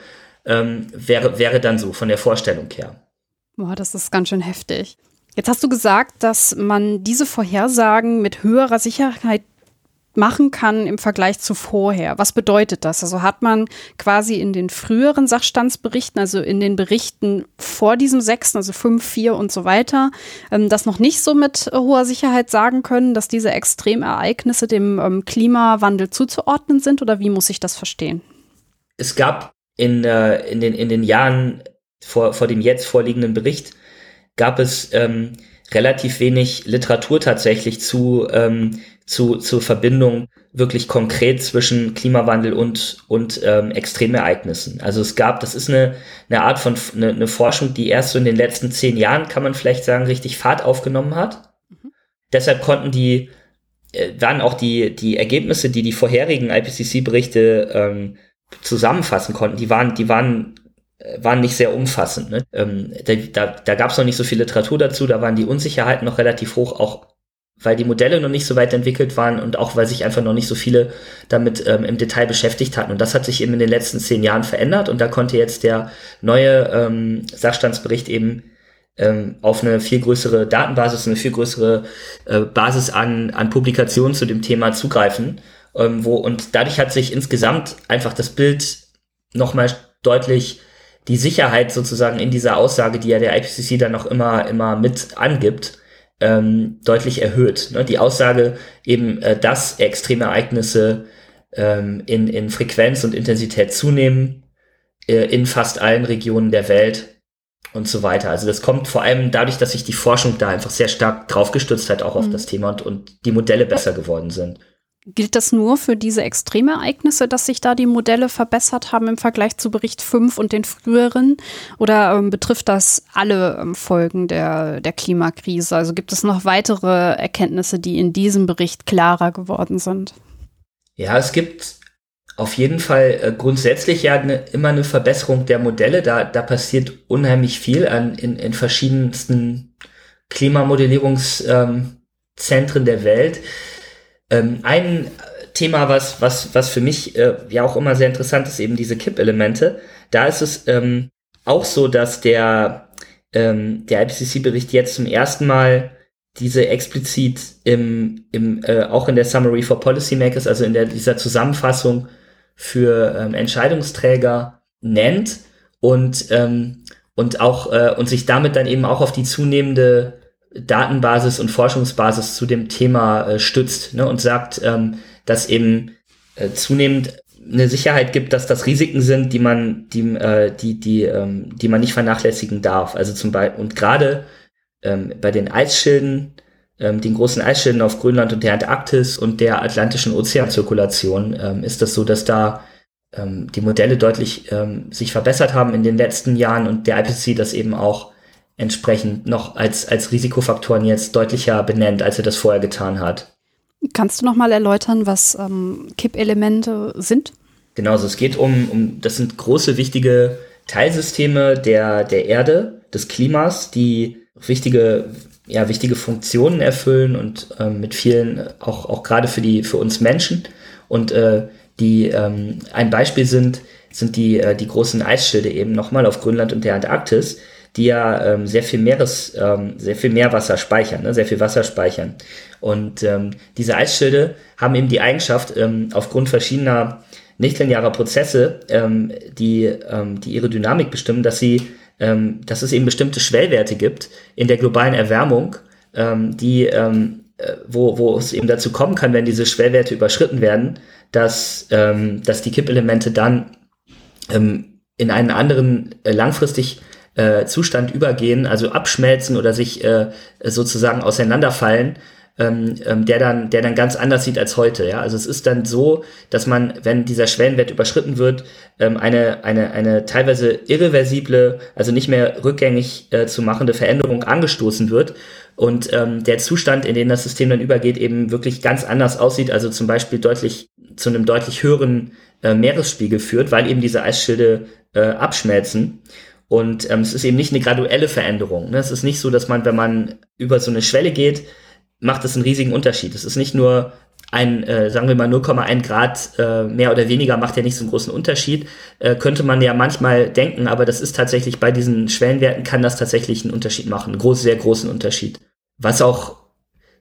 ähm, wäre, wäre dann so von der Vorstellung her. Boah, das ist ganz schön heftig. Jetzt hast du gesagt, dass man diese Vorhersagen mit höherer Sicherheit machen kann im Vergleich zu vorher. Was bedeutet das? Also hat man quasi in den früheren Sachstandsberichten, also in den Berichten vor diesem sechsten, also fünf, vier und so weiter, ähm, das noch nicht so mit hoher Sicherheit sagen können, dass diese Extremereignisse dem ähm, Klimawandel zuzuordnen sind? Oder wie muss ich das verstehen? Es gab in, äh, in, den, in den Jahren vor, vor dem jetzt vorliegenden Bericht gab es ähm, relativ wenig Literatur tatsächlich zu, ähm, zu, zur Verbindung wirklich konkret zwischen Klimawandel und, und ähm, Extremereignissen. Also es gab, das ist eine, eine Art von eine, eine Forschung, die erst so in den letzten zehn Jahren, kann man vielleicht sagen, richtig Fahrt aufgenommen hat. Mhm. Deshalb konnten die, äh, waren auch die, die Ergebnisse, die die vorherigen IPCC-Berichte ähm, zusammenfassen konnten, die waren, die waren waren nicht sehr umfassend. Ne? Ähm, da da, da gab es noch nicht so viel Literatur dazu, da waren die Unsicherheiten noch relativ hoch, auch weil die Modelle noch nicht so weit entwickelt waren und auch weil sich einfach noch nicht so viele damit ähm, im Detail beschäftigt hatten. Und das hat sich eben in den letzten zehn Jahren verändert und da konnte jetzt der neue ähm, Sachstandsbericht eben ähm, auf eine viel größere Datenbasis, eine viel größere äh, Basis an, an Publikationen zu dem Thema zugreifen. Ähm, wo, und dadurch hat sich insgesamt einfach das Bild nochmal deutlich die Sicherheit sozusagen in dieser Aussage, die ja der IPCC dann noch immer, immer mit angibt, ähm, deutlich erhöht. Ne? Die Aussage eben, äh, dass extreme Ereignisse ähm, in, in Frequenz und Intensität zunehmen, äh, in fast allen Regionen der Welt und so weiter. Also das kommt vor allem dadurch, dass sich die Forschung da einfach sehr stark draufgestützt hat, auch mhm. auf das Thema und, und die Modelle besser geworden sind. Gilt das nur für diese Extremereignisse, dass sich da die Modelle verbessert haben im Vergleich zu Bericht 5 und den früheren? Oder ähm, betrifft das alle ähm, Folgen der, der Klimakrise? Also gibt es noch weitere Erkenntnisse, die in diesem Bericht klarer geworden sind? Ja, es gibt auf jeden Fall äh, grundsätzlich ja ne, immer eine Verbesserung der Modelle. Da, da passiert unheimlich viel an, in, in verschiedensten Klimamodellierungszentren ähm, der Welt. Ähm, ein Thema, was, was, was für mich äh, ja auch immer sehr interessant ist, eben diese Kipp-Elemente. Da ist es ähm, auch so, dass der, ähm, der IPCC-Bericht jetzt zum ersten Mal diese explizit im, im äh, auch in der Summary for Policymakers, also in der, dieser Zusammenfassung für ähm, Entscheidungsträger nennt und, ähm, und auch äh, und sich damit dann eben auch auf die zunehmende Datenbasis und Forschungsbasis zu dem Thema äh, stützt ne, und sagt, ähm, dass eben äh, zunehmend eine Sicherheit gibt, dass das Risiken sind, die man, die, äh, die, die, ähm, die man nicht vernachlässigen darf. Also zum Beispiel und gerade ähm, bei den Eisschilden ähm, den großen Eisschilden auf Grönland und der Antarktis und der atlantischen Ozeanzirkulation ähm, ist das so, dass da ähm, die Modelle deutlich ähm, sich verbessert haben in den letzten Jahren und der IPCC das eben auch entsprechend noch als, als Risikofaktoren jetzt deutlicher benennt, als er das vorher getan hat. Kannst du noch mal erläutern, was ähm, Kippelemente sind? Genau, also es geht um, um, das sind große, wichtige Teilsysteme der, der Erde, des Klimas, die wichtige, ja, wichtige Funktionen erfüllen und ähm, mit vielen, auch, auch gerade für die, für uns Menschen. Und äh, die ähm, ein Beispiel sind, sind die, äh, die großen Eisschilde eben nochmal auf Grönland und der Antarktis, die ja ähm, sehr viel Meeres, ähm, sehr viel Meerwasser speichern, ne, sehr viel Wasser speichern. Und ähm, diese Eisschilde haben eben die Eigenschaft, ähm, aufgrund verschiedener nichtlinearer Prozesse, ähm, die, ähm, die ihre Dynamik bestimmen, dass sie, ähm, dass es eben bestimmte Schwellwerte gibt in der globalen Erwärmung, ähm, die, ähm, äh, wo, wo es eben dazu kommen kann, wenn diese Schwellwerte überschritten werden, dass, ähm, dass die Kippelemente dann ähm, in einen anderen äh, langfristig äh, Zustand übergehen, also abschmelzen oder sich äh, sozusagen auseinanderfallen, ähm, ähm, der dann, der dann ganz anders sieht als heute. Ja, also es ist dann so, dass man, wenn dieser Schwellenwert überschritten wird, ähm, eine eine eine teilweise irreversible, also nicht mehr rückgängig äh, zu machende Veränderung angestoßen wird und ähm, der Zustand, in den das System dann übergeht, eben wirklich ganz anders aussieht, also zum Beispiel deutlich zu einem deutlich höheren äh, Meeresspiegel führt, weil eben diese Eisschilde äh, abschmelzen. Und ähm, es ist eben nicht eine graduelle Veränderung. Ne? Es ist nicht so, dass man, wenn man über so eine Schwelle geht, macht es einen riesigen Unterschied. Es ist nicht nur ein, äh, sagen wir mal 0,1 Grad äh, mehr oder weniger macht ja nicht so einen großen Unterschied. Äh, könnte man ja manchmal denken, aber das ist tatsächlich bei diesen Schwellenwerten kann das tatsächlich einen Unterschied machen, einen groß, sehr großen Unterschied. Was auch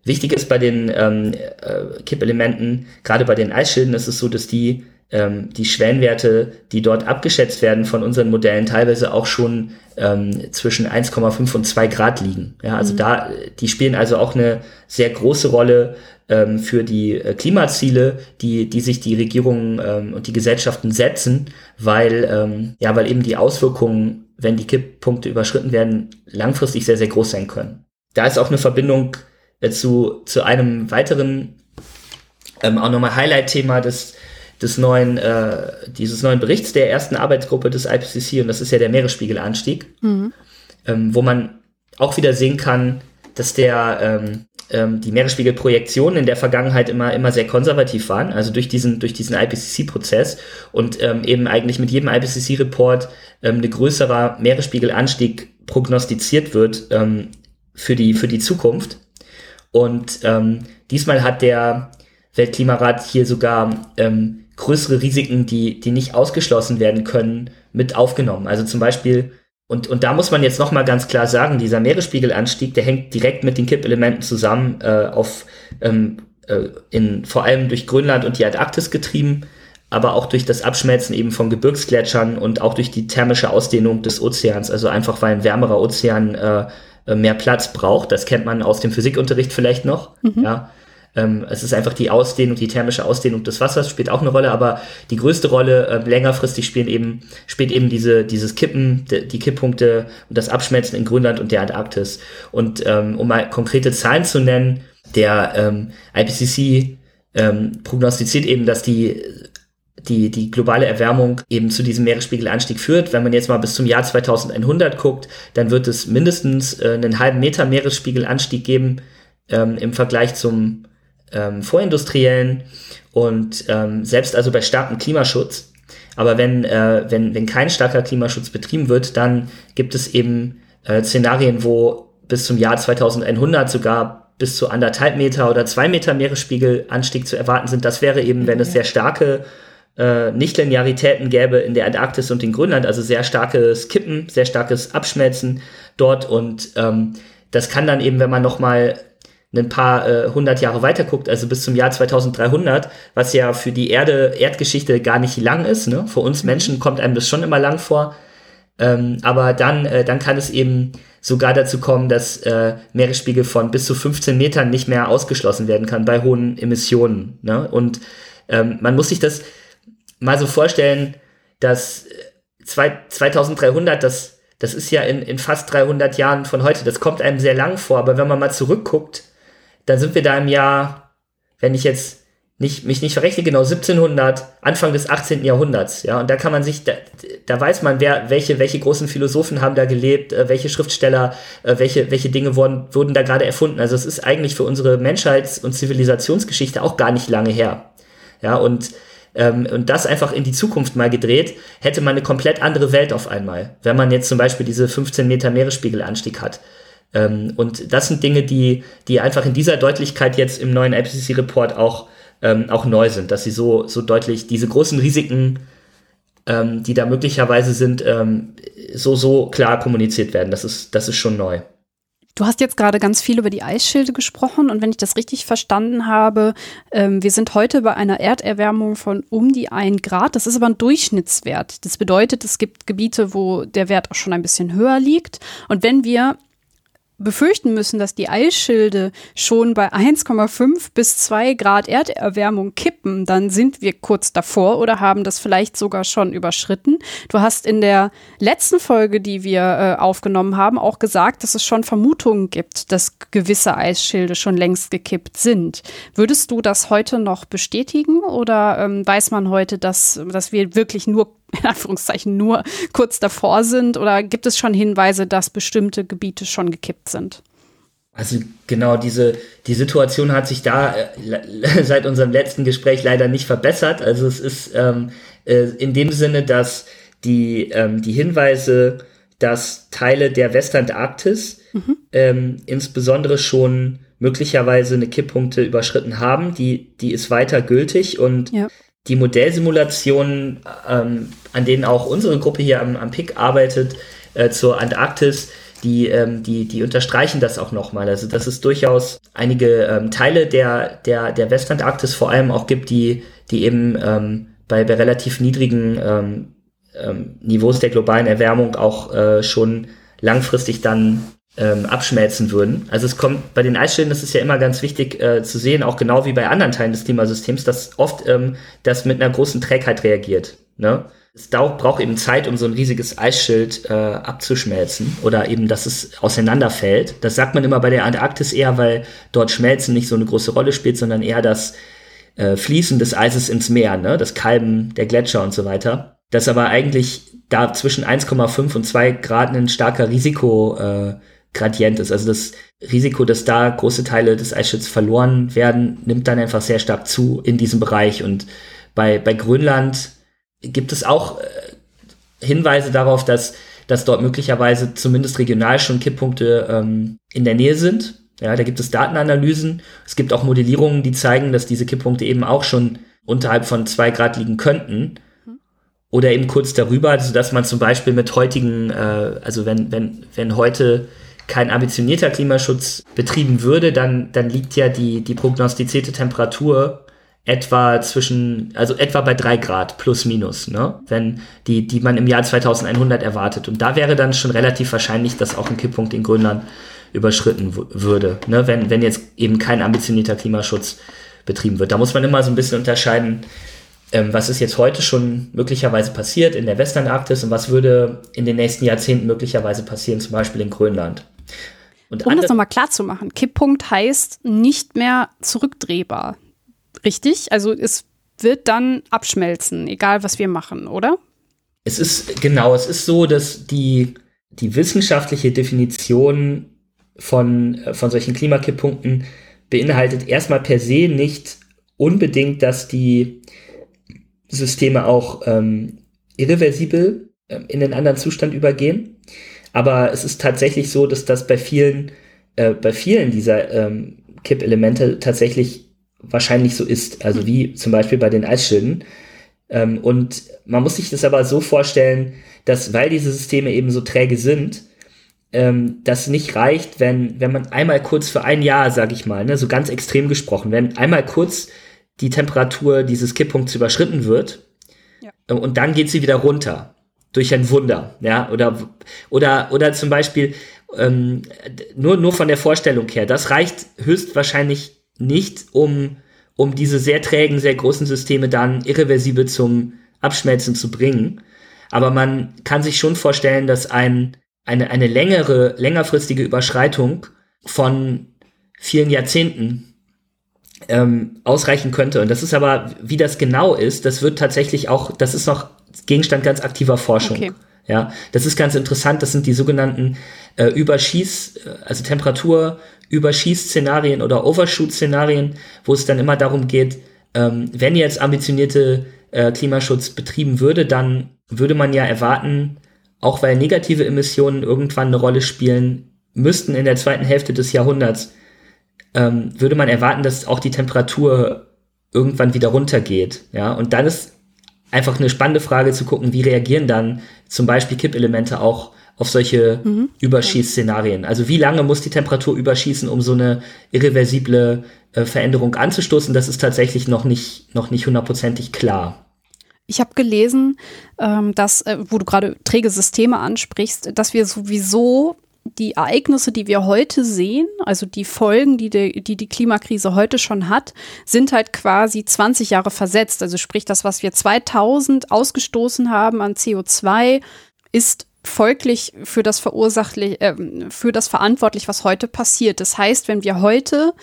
wichtig ist bei den ähm, äh, Kippelementen, gerade bei den Eisschilden, ist es so, dass die ähm, die Schwellenwerte, die dort abgeschätzt werden von unseren Modellen, teilweise auch schon ähm, zwischen 1,5 und 2 Grad liegen. Ja, also mhm. da, die spielen also auch eine sehr große Rolle ähm, für die äh, Klimaziele, die, die sich die Regierungen ähm, und die Gesellschaften setzen, weil, ähm, ja, weil eben die Auswirkungen, wenn die Kipppunkte überschritten werden, langfristig sehr, sehr groß sein können. Da ist auch eine Verbindung äh, zu, zu einem weiteren, ähm, auch nochmal Highlight-Thema des des neuen, äh, dieses neuen Berichts der ersten Arbeitsgruppe des IPCC, und das ist ja der Meeresspiegelanstieg, mhm. ähm, wo man auch wieder sehen kann, dass der ähm, ähm, die Meeresspiegelprojektionen in der Vergangenheit immer immer sehr konservativ waren, also durch diesen durch diesen IPCC-Prozess und ähm, eben eigentlich mit jedem IPCC-Report ähm, eine größerer Meeresspiegelanstieg prognostiziert wird ähm, für die für die Zukunft. Und ähm, diesmal hat der Weltklimarat hier sogar ähm, größere Risiken, die, die nicht ausgeschlossen werden können, mit aufgenommen. Also zum Beispiel, und, und da muss man jetzt nochmal ganz klar sagen, dieser Meeresspiegelanstieg, der hängt direkt mit den Kippelementen zusammen, äh, auf, ähm, äh, in, vor allem durch Grönland und die Antarktis getrieben, aber auch durch das Abschmelzen eben von Gebirgsgletschern und auch durch die thermische Ausdehnung des Ozeans, also einfach weil ein wärmerer Ozean äh, äh mehr Platz braucht. Das kennt man aus dem Physikunterricht vielleicht noch. Mhm. Ja. Ähm, es ist einfach die Ausdehnung, die thermische Ausdehnung des Wassers spielt auch eine Rolle, aber die größte Rolle äh, längerfristig spielen eben, spielt eben diese, dieses Kippen, die, die Kipppunkte und das Abschmelzen in Grönland und der Antarktis. Und ähm, um mal konkrete Zahlen zu nennen, der ähm, IPCC ähm, prognostiziert eben, dass die die, die globale Erwärmung eben zu diesem Meeresspiegelanstieg führt. Wenn man jetzt mal bis zum Jahr 2100 guckt, dann wird es mindestens äh, einen halben Meter Meeresspiegelanstieg geben ähm, im Vergleich zum ähm, vorindustriellen und ähm, selbst also bei starkem Klimaschutz. Aber wenn, äh, wenn, wenn kein starker Klimaschutz betrieben wird, dann gibt es eben äh, Szenarien, wo bis zum Jahr 2100 sogar bis zu anderthalb Meter oder zwei Meter Meeresspiegelanstieg zu erwarten sind. Das wäre eben, wenn es sehr starke äh, Nichtlinearitäten gäbe in der Antarktis und in Grönland, also sehr starkes Kippen, sehr starkes Abschmelzen dort. Und ähm, das kann dann eben, wenn man nochmal ein paar äh, hundert Jahre weiter guckt, also bis zum Jahr 2300, was ja für die Erde, Erdgeschichte gar nicht lang ist. Ne? Für uns mhm. Menschen kommt einem das schon immer lang vor. Ähm, aber dann, äh, dann kann es eben sogar dazu kommen, dass äh, Meeresspiegel von bis zu 15 Metern nicht mehr ausgeschlossen werden kann bei hohen Emissionen. Ne? Und ähm, man muss sich das mal so vorstellen, dass äh, zwei, 2300, das, das ist ja in, in fast 300 Jahren von heute, das kommt einem sehr lang vor, aber wenn man mal zurückguckt, dann sind wir da im Jahr, wenn ich jetzt nicht, mich nicht verrechne, genau 1700, Anfang des 18. Jahrhunderts, ja, und da kann man sich, da, da weiß man, wer, welche, welche großen Philosophen haben da gelebt, äh, welche Schriftsteller, äh, welche, welche Dinge wurden, wurden da gerade erfunden. Also es ist eigentlich für unsere Menschheits- und Zivilisationsgeschichte auch gar nicht lange her. Ja, und, ähm, und das einfach in die Zukunft mal gedreht, hätte man eine komplett andere Welt auf einmal, wenn man jetzt zum Beispiel diese 15 Meter Meeresspiegelanstieg hat. Ähm, und das sind Dinge, die, die einfach in dieser Deutlichkeit jetzt im neuen IPCC-Report auch ähm, auch neu sind, dass sie so, so deutlich diese großen Risiken, ähm, die da möglicherweise sind, ähm, so, so klar kommuniziert werden. Das ist, das ist schon neu. Du hast jetzt gerade ganz viel über die Eisschilde gesprochen und wenn ich das richtig verstanden habe, ähm, wir sind heute bei einer Erderwärmung von um die ein Grad. Das ist aber ein Durchschnittswert. Das bedeutet, es gibt Gebiete, wo der Wert auch schon ein bisschen höher liegt. Und wenn wir befürchten müssen, dass die Eisschilde schon bei 1,5 bis 2 Grad Erderwärmung kippen, dann sind wir kurz davor oder haben das vielleicht sogar schon überschritten. Du hast in der letzten Folge, die wir äh, aufgenommen haben, auch gesagt, dass es schon Vermutungen gibt, dass gewisse Eisschilde schon längst gekippt sind. Würdest du das heute noch bestätigen oder ähm, weiß man heute, dass, dass wir wirklich nur in Anführungszeichen nur kurz davor sind? Oder gibt es schon Hinweise, dass bestimmte Gebiete schon gekippt sind? Also genau, diese die Situation hat sich da äh, seit unserem letzten Gespräch leider nicht verbessert. Also es ist ähm, äh, in dem Sinne, dass die, ähm, die Hinweise, dass Teile der Westantarktis mhm. ähm, insbesondere schon möglicherweise eine Kipppunkte überschritten haben, die, die ist weiter gültig und ja die Modellsimulationen, ähm, an denen auch unsere Gruppe hier am, am PIC arbeitet, äh, zur Antarktis, die, ähm, die, die unterstreichen das auch nochmal. Also, dass es durchaus einige ähm, Teile der, der, der Westantarktis vor allem auch gibt, die, die eben ähm, bei, bei relativ niedrigen ähm, ähm, Niveaus der globalen Erwärmung auch äh, schon langfristig dann ähm, abschmelzen würden. Also es kommt bei den Eisschilden, das ist ja immer ganz wichtig äh, zu sehen, auch genau wie bei anderen Teilen des Klimasystems, dass oft ähm, das mit einer großen Trägheit reagiert. Ne? Es braucht eben Zeit, um so ein riesiges Eisschild äh, abzuschmelzen oder eben, dass es auseinanderfällt. Das sagt man immer bei der Antarktis eher, weil dort Schmelzen nicht so eine große Rolle spielt, sondern eher das äh, Fließen des Eises ins Meer, ne? das Kalben der Gletscher und so weiter. Das aber eigentlich da zwischen 1,5 und 2 Grad ein starker Risiko äh, Gradient ist. Also das Risiko, dass da große Teile des Eisschilds verloren werden, nimmt dann einfach sehr stark zu in diesem Bereich. Und bei, bei Grönland gibt es auch äh, Hinweise darauf, dass, dass dort möglicherweise zumindest regional schon Kipppunkte ähm, in der Nähe sind. Ja, da gibt es Datenanalysen. Es gibt auch Modellierungen, die zeigen, dass diese Kipppunkte eben auch schon unterhalb von zwei Grad liegen könnten oder eben kurz darüber, sodass man zum Beispiel mit heutigen, äh, also wenn, wenn, wenn heute kein ambitionierter Klimaschutz betrieben würde, dann, dann liegt ja die, die prognostizierte Temperatur etwa zwischen, also etwa bei drei Grad plus minus, ne? Wenn die, die man im Jahr 2100 erwartet. Und da wäre dann schon relativ wahrscheinlich, dass auch ein Kipppunkt in Grönland überschritten würde, ne? Wenn, wenn jetzt eben kein ambitionierter Klimaschutz betrieben wird. Da muss man immer so ein bisschen unterscheiden, ähm, was ist jetzt heute schon möglicherweise passiert in der Westantarktis und was würde in den nächsten Jahrzehnten möglicherweise passieren, zum Beispiel in Grönland. Und um das nochmal klar zu machen, Kipppunkt heißt nicht mehr zurückdrehbar. Richtig? Also es wird dann abschmelzen, egal was wir machen, oder? Es ist, genau, es ist so, dass die, die wissenschaftliche Definition von, äh, von solchen Klimakipppunkten beinhaltet erstmal per se nicht unbedingt, dass die Systeme auch ähm, irreversibel äh, in den anderen Zustand übergehen. Aber es ist tatsächlich so, dass das bei vielen, äh, bei vielen dieser ähm, Kippelemente tatsächlich wahrscheinlich so ist. Also wie zum Beispiel bei den Eisschilden. Ähm, und man muss sich das aber so vorstellen, dass weil diese Systeme eben so träge sind, ähm, das nicht reicht, wenn, wenn man einmal kurz für ein Jahr, sag ich mal, ne, so ganz extrem gesprochen, wenn einmal kurz die Temperatur dieses Kipppunkts überschritten wird ja. Äh, und dann geht sie wieder runter durch ein Wunder, ja, oder, oder, oder zum Beispiel, ähm, nur, nur von der Vorstellung her, das reicht höchstwahrscheinlich nicht, um, um diese sehr trägen, sehr großen Systeme dann irreversibel zum Abschmelzen zu bringen. Aber man kann sich schon vorstellen, dass ein, eine, eine längere, längerfristige Überschreitung von vielen Jahrzehnten ähm, ausreichen könnte. Und das ist aber, wie das genau ist, das wird tatsächlich auch, das ist noch Gegenstand ganz aktiver Forschung. Okay. Ja, das ist ganz interessant. Das sind die sogenannten äh, Überschieß, äh, also Temperatur Überschieß-Szenarien oder Overshoot-Szenarien, wo es dann immer darum geht, ähm, wenn jetzt ambitionierte äh, Klimaschutz betrieben würde, dann würde man ja erwarten, auch weil negative Emissionen irgendwann eine Rolle spielen müssten in der zweiten Hälfte des Jahrhunderts, ähm, würde man erwarten, dass auch die Temperatur irgendwann wieder runtergeht. Ja, und dann ist einfach eine spannende Frage zu gucken, wie reagieren dann zum Beispiel Kippelemente auch auf solche mhm. Überschießszenarien. Also wie lange muss die Temperatur überschießen, um so eine irreversible äh, Veränderung anzustoßen? Das ist tatsächlich noch nicht, noch nicht hundertprozentig klar. Ich habe gelesen, ähm, dass, äh, wo du gerade träge Systeme ansprichst, dass wir sowieso die Ereignisse, die wir heute sehen, also die Folgen, die, de, die die Klimakrise heute schon hat, sind halt quasi 20 Jahre versetzt. Also sprich, das, was wir 2000 ausgestoßen haben an CO2, ist folglich für das verursachtlich, äh, für das verantwortlich, was heute passiert. Das heißt, wenn wir heute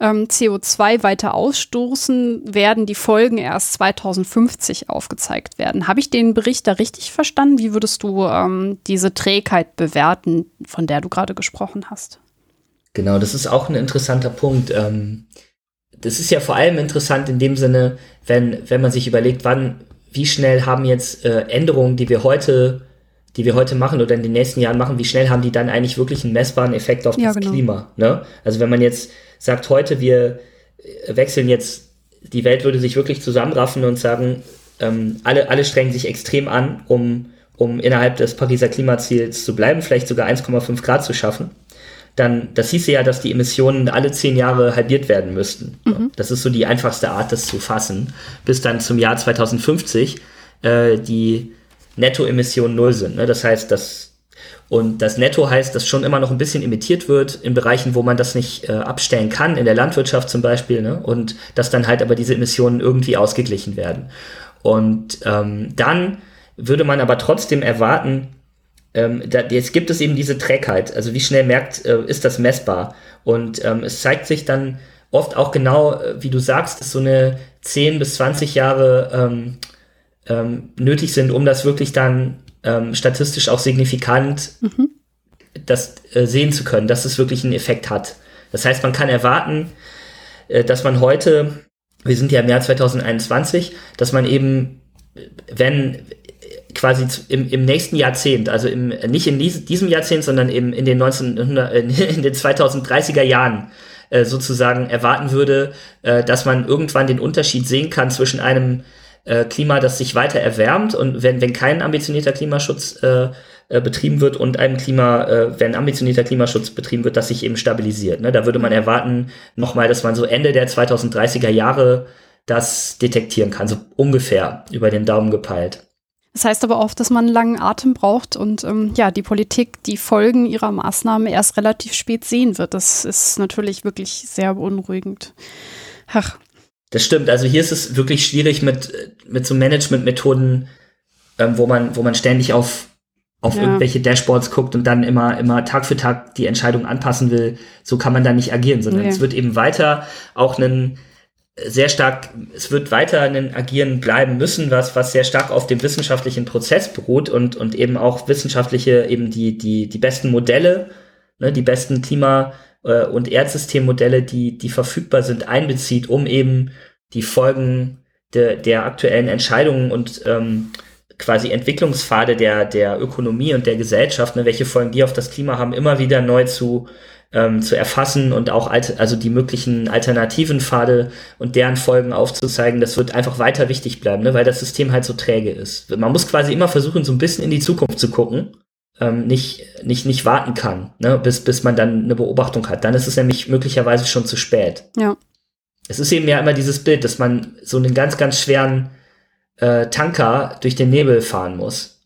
ähm, CO2 weiter ausstoßen, werden die Folgen erst 2050 aufgezeigt werden. Habe ich den Bericht da richtig verstanden? Wie würdest du ähm, diese Trägheit bewerten, von der du gerade gesprochen hast? Genau, das ist auch ein interessanter Punkt. Ähm, das ist ja vor allem interessant in dem Sinne, wenn, wenn man sich überlegt, wann, wie schnell haben jetzt äh, Änderungen, die wir heute die wir heute machen oder in den nächsten Jahren machen, wie schnell haben die dann eigentlich wirklich einen messbaren Effekt auf ja, das genau. Klima? Ne? Also wenn man jetzt sagt, heute wir äh, wechseln jetzt, die Welt würde sich wirklich zusammenraffen und sagen, ähm, alle, alle strengen sich extrem an, um, um innerhalb des Pariser Klimaziels zu bleiben, vielleicht sogar 1,5 Grad zu schaffen. Dann, das hieße ja, dass die Emissionen alle zehn Jahre halbiert werden müssten. Mhm. Das ist so die einfachste Art, das zu fassen. Bis dann zum Jahr 2050 äh, die Nettoemissionen null sind. Ne? Das heißt, dass und das Netto heißt, dass schon immer noch ein bisschen emittiert wird in Bereichen, wo man das nicht äh, abstellen kann, in der Landwirtschaft zum Beispiel, ne? und dass dann halt aber diese Emissionen irgendwie ausgeglichen werden. Und ähm, dann würde man aber trotzdem erwarten, ähm, da, jetzt gibt es eben diese Trägheit, also wie schnell merkt, äh, ist das messbar? Und ähm, es zeigt sich dann oft auch genau, äh, wie du sagst, so eine 10 bis 20 Jahre ähm, ähm, nötig sind, um das wirklich dann ähm, statistisch auch signifikant mhm. das äh, sehen zu können, dass es wirklich einen Effekt hat. Das heißt, man kann erwarten, äh, dass man heute, wir sind ja im Jahr 2021, dass man eben, wenn quasi im, im nächsten Jahrzehnt, also im, nicht in diesem Jahrzehnt, sondern eben in den 1900, in den 2030er Jahren, äh, sozusagen erwarten würde, äh, dass man irgendwann den Unterschied sehen kann zwischen einem äh, Klima, das sich weiter erwärmt und wenn, wenn kein ambitionierter Klimaschutz äh, äh, betrieben wird und einem Klima, äh, wenn ambitionierter Klimaschutz betrieben wird, das sich eben stabilisiert. Ne? Da würde man erwarten, nochmal, dass man so Ende der 2030er Jahre das detektieren kann, so ungefähr über den Daumen gepeilt. Das heißt aber oft, dass man einen langen Atem braucht und ähm, ja, die Politik die Folgen ihrer Maßnahmen erst relativ spät sehen wird. Das ist natürlich wirklich sehr beunruhigend. Ach, das stimmt. Also hier ist es wirklich schwierig mit, mit so Managementmethoden, ähm, wo man, wo man ständig auf, auf ja. irgendwelche Dashboards guckt und dann immer, immer Tag für Tag die Entscheidung anpassen will. So kann man da nicht agieren, sondern nee. es wird eben weiter auch einen, sehr stark, es wird weiter ein Agieren bleiben müssen, was, was sehr stark auf dem wissenschaftlichen Prozess beruht und, und eben auch wissenschaftliche, eben die, die, die besten Modelle, ne, die besten Klima, äh, und Erdsystemmodelle, die, die verfügbar sind, einbezieht, um eben die Folgen de, der aktuellen Entscheidungen und ähm, quasi Entwicklungspfade der, der Ökonomie und der Gesellschaft, ne, welche Folgen die auf das Klima haben, immer wieder neu zu, ähm, zu erfassen und auch alt, also die möglichen alternativen Pfade und deren Folgen aufzuzeigen, das wird einfach weiter wichtig bleiben, ne, weil das System halt so träge ist. Man muss quasi immer versuchen, so ein bisschen in die Zukunft zu gucken ähm, nicht, nicht, nicht warten kann, ne, bis, bis man dann eine Beobachtung hat. Dann ist es nämlich möglicherweise schon zu spät. Ja. Es ist eben ja immer dieses Bild, dass man so einen ganz, ganz schweren äh, Tanker durch den Nebel fahren muss.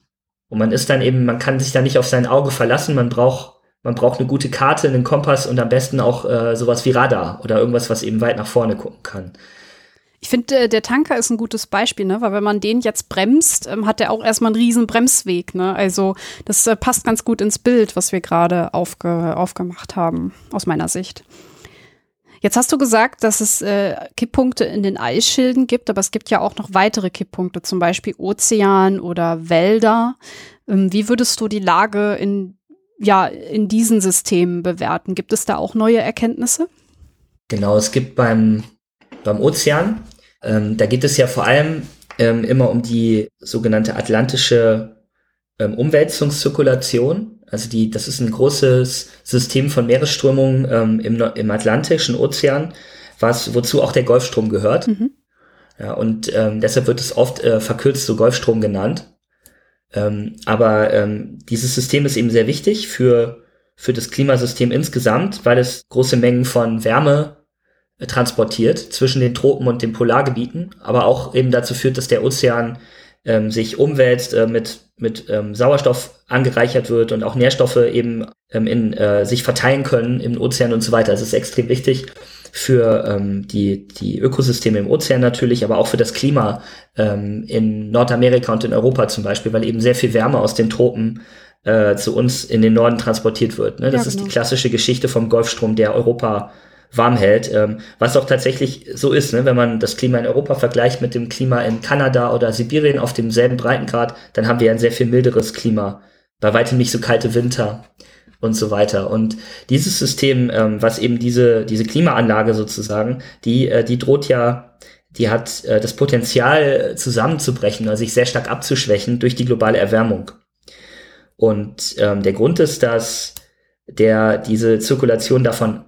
Und man ist dann eben, man kann sich da nicht auf sein Auge verlassen, man braucht, man braucht eine gute Karte, einen Kompass und am besten auch äh, sowas wie Radar oder irgendwas, was eben weit nach vorne gucken kann. Ich finde, äh, der Tanker ist ein gutes Beispiel, ne? weil wenn man den jetzt bremst, ähm, hat er auch erstmal einen riesen Bremsweg. Ne? Also das äh, passt ganz gut ins Bild, was wir gerade aufge aufgemacht haben, aus meiner Sicht. Jetzt hast du gesagt, dass es äh, Kipppunkte in den Eisschilden gibt, aber es gibt ja auch noch weitere Kipppunkte, zum Beispiel Ozean oder Wälder. Ähm, wie würdest du die Lage in, ja, in diesen Systemen bewerten? Gibt es da auch neue Erkenntnisse? Genau, es gibt beim, beim Ozean, ähm, da geht es ja vor allem ähm, immer um die sogenannte atlantische ähm, Umwälzungszirkulation. Also die, das ist ein großes System von Meeresströmungen ähm, im, im Atlantischen Ozean, was, wozu auch der Golfstrom gehört. Mhm. Ja, und ähm, deshalb wird es oft äh, verkürzt so Golfstrom genannt. Ähm, aber dieses System ist eben sehr wichtig für, für das Klimasystem insgesamt, weil es große Mengen von Wärme transportiert zwischen den Tropen und den Polargebieten, aber auch eben dazu führt, dass der Ozean ähm, sich umwälzt, äh, mit, mit ähm, Sauerstoff angereichert wird und auch Nährstoffe eben ähm, in, äh, sich verteilen können im Ozean und so weiter. Das ist extrem wichtig für ähm, die, die Ökosysteme im Ozean natürlich, aber auch für das Klima ähm, in Nordamerika und in Europa zum Beispiel, weil eben sehr viel Wärme aus den Tropen äh, zu uns in den Norden transportiert wird. Ne? Das ja, genau. ist die genau. klassische Geschichte vom Golfstrom, der Europa warm hält, ähm, was auch tatsächlich so ist, ne? wenn man das Klima in Europa vergleicht mit dem Klima in Kanada oder Sibirien auf demselben Breitengrad, dann haben wir ein sehr viel milderes Klima, bei weitem nicht so kalte Winter und so weiter. Und dieses System, ähm, was eben diese, diese Klimaanlage sozusagen, die, äh, die droht ja, die hat äh, das Potenzial zusammenzubrechen, also sich sehr stark abzuschwächen durch die globale Erwärmung. Und ähm, der Grund ist, dass der diese Zirkulation davon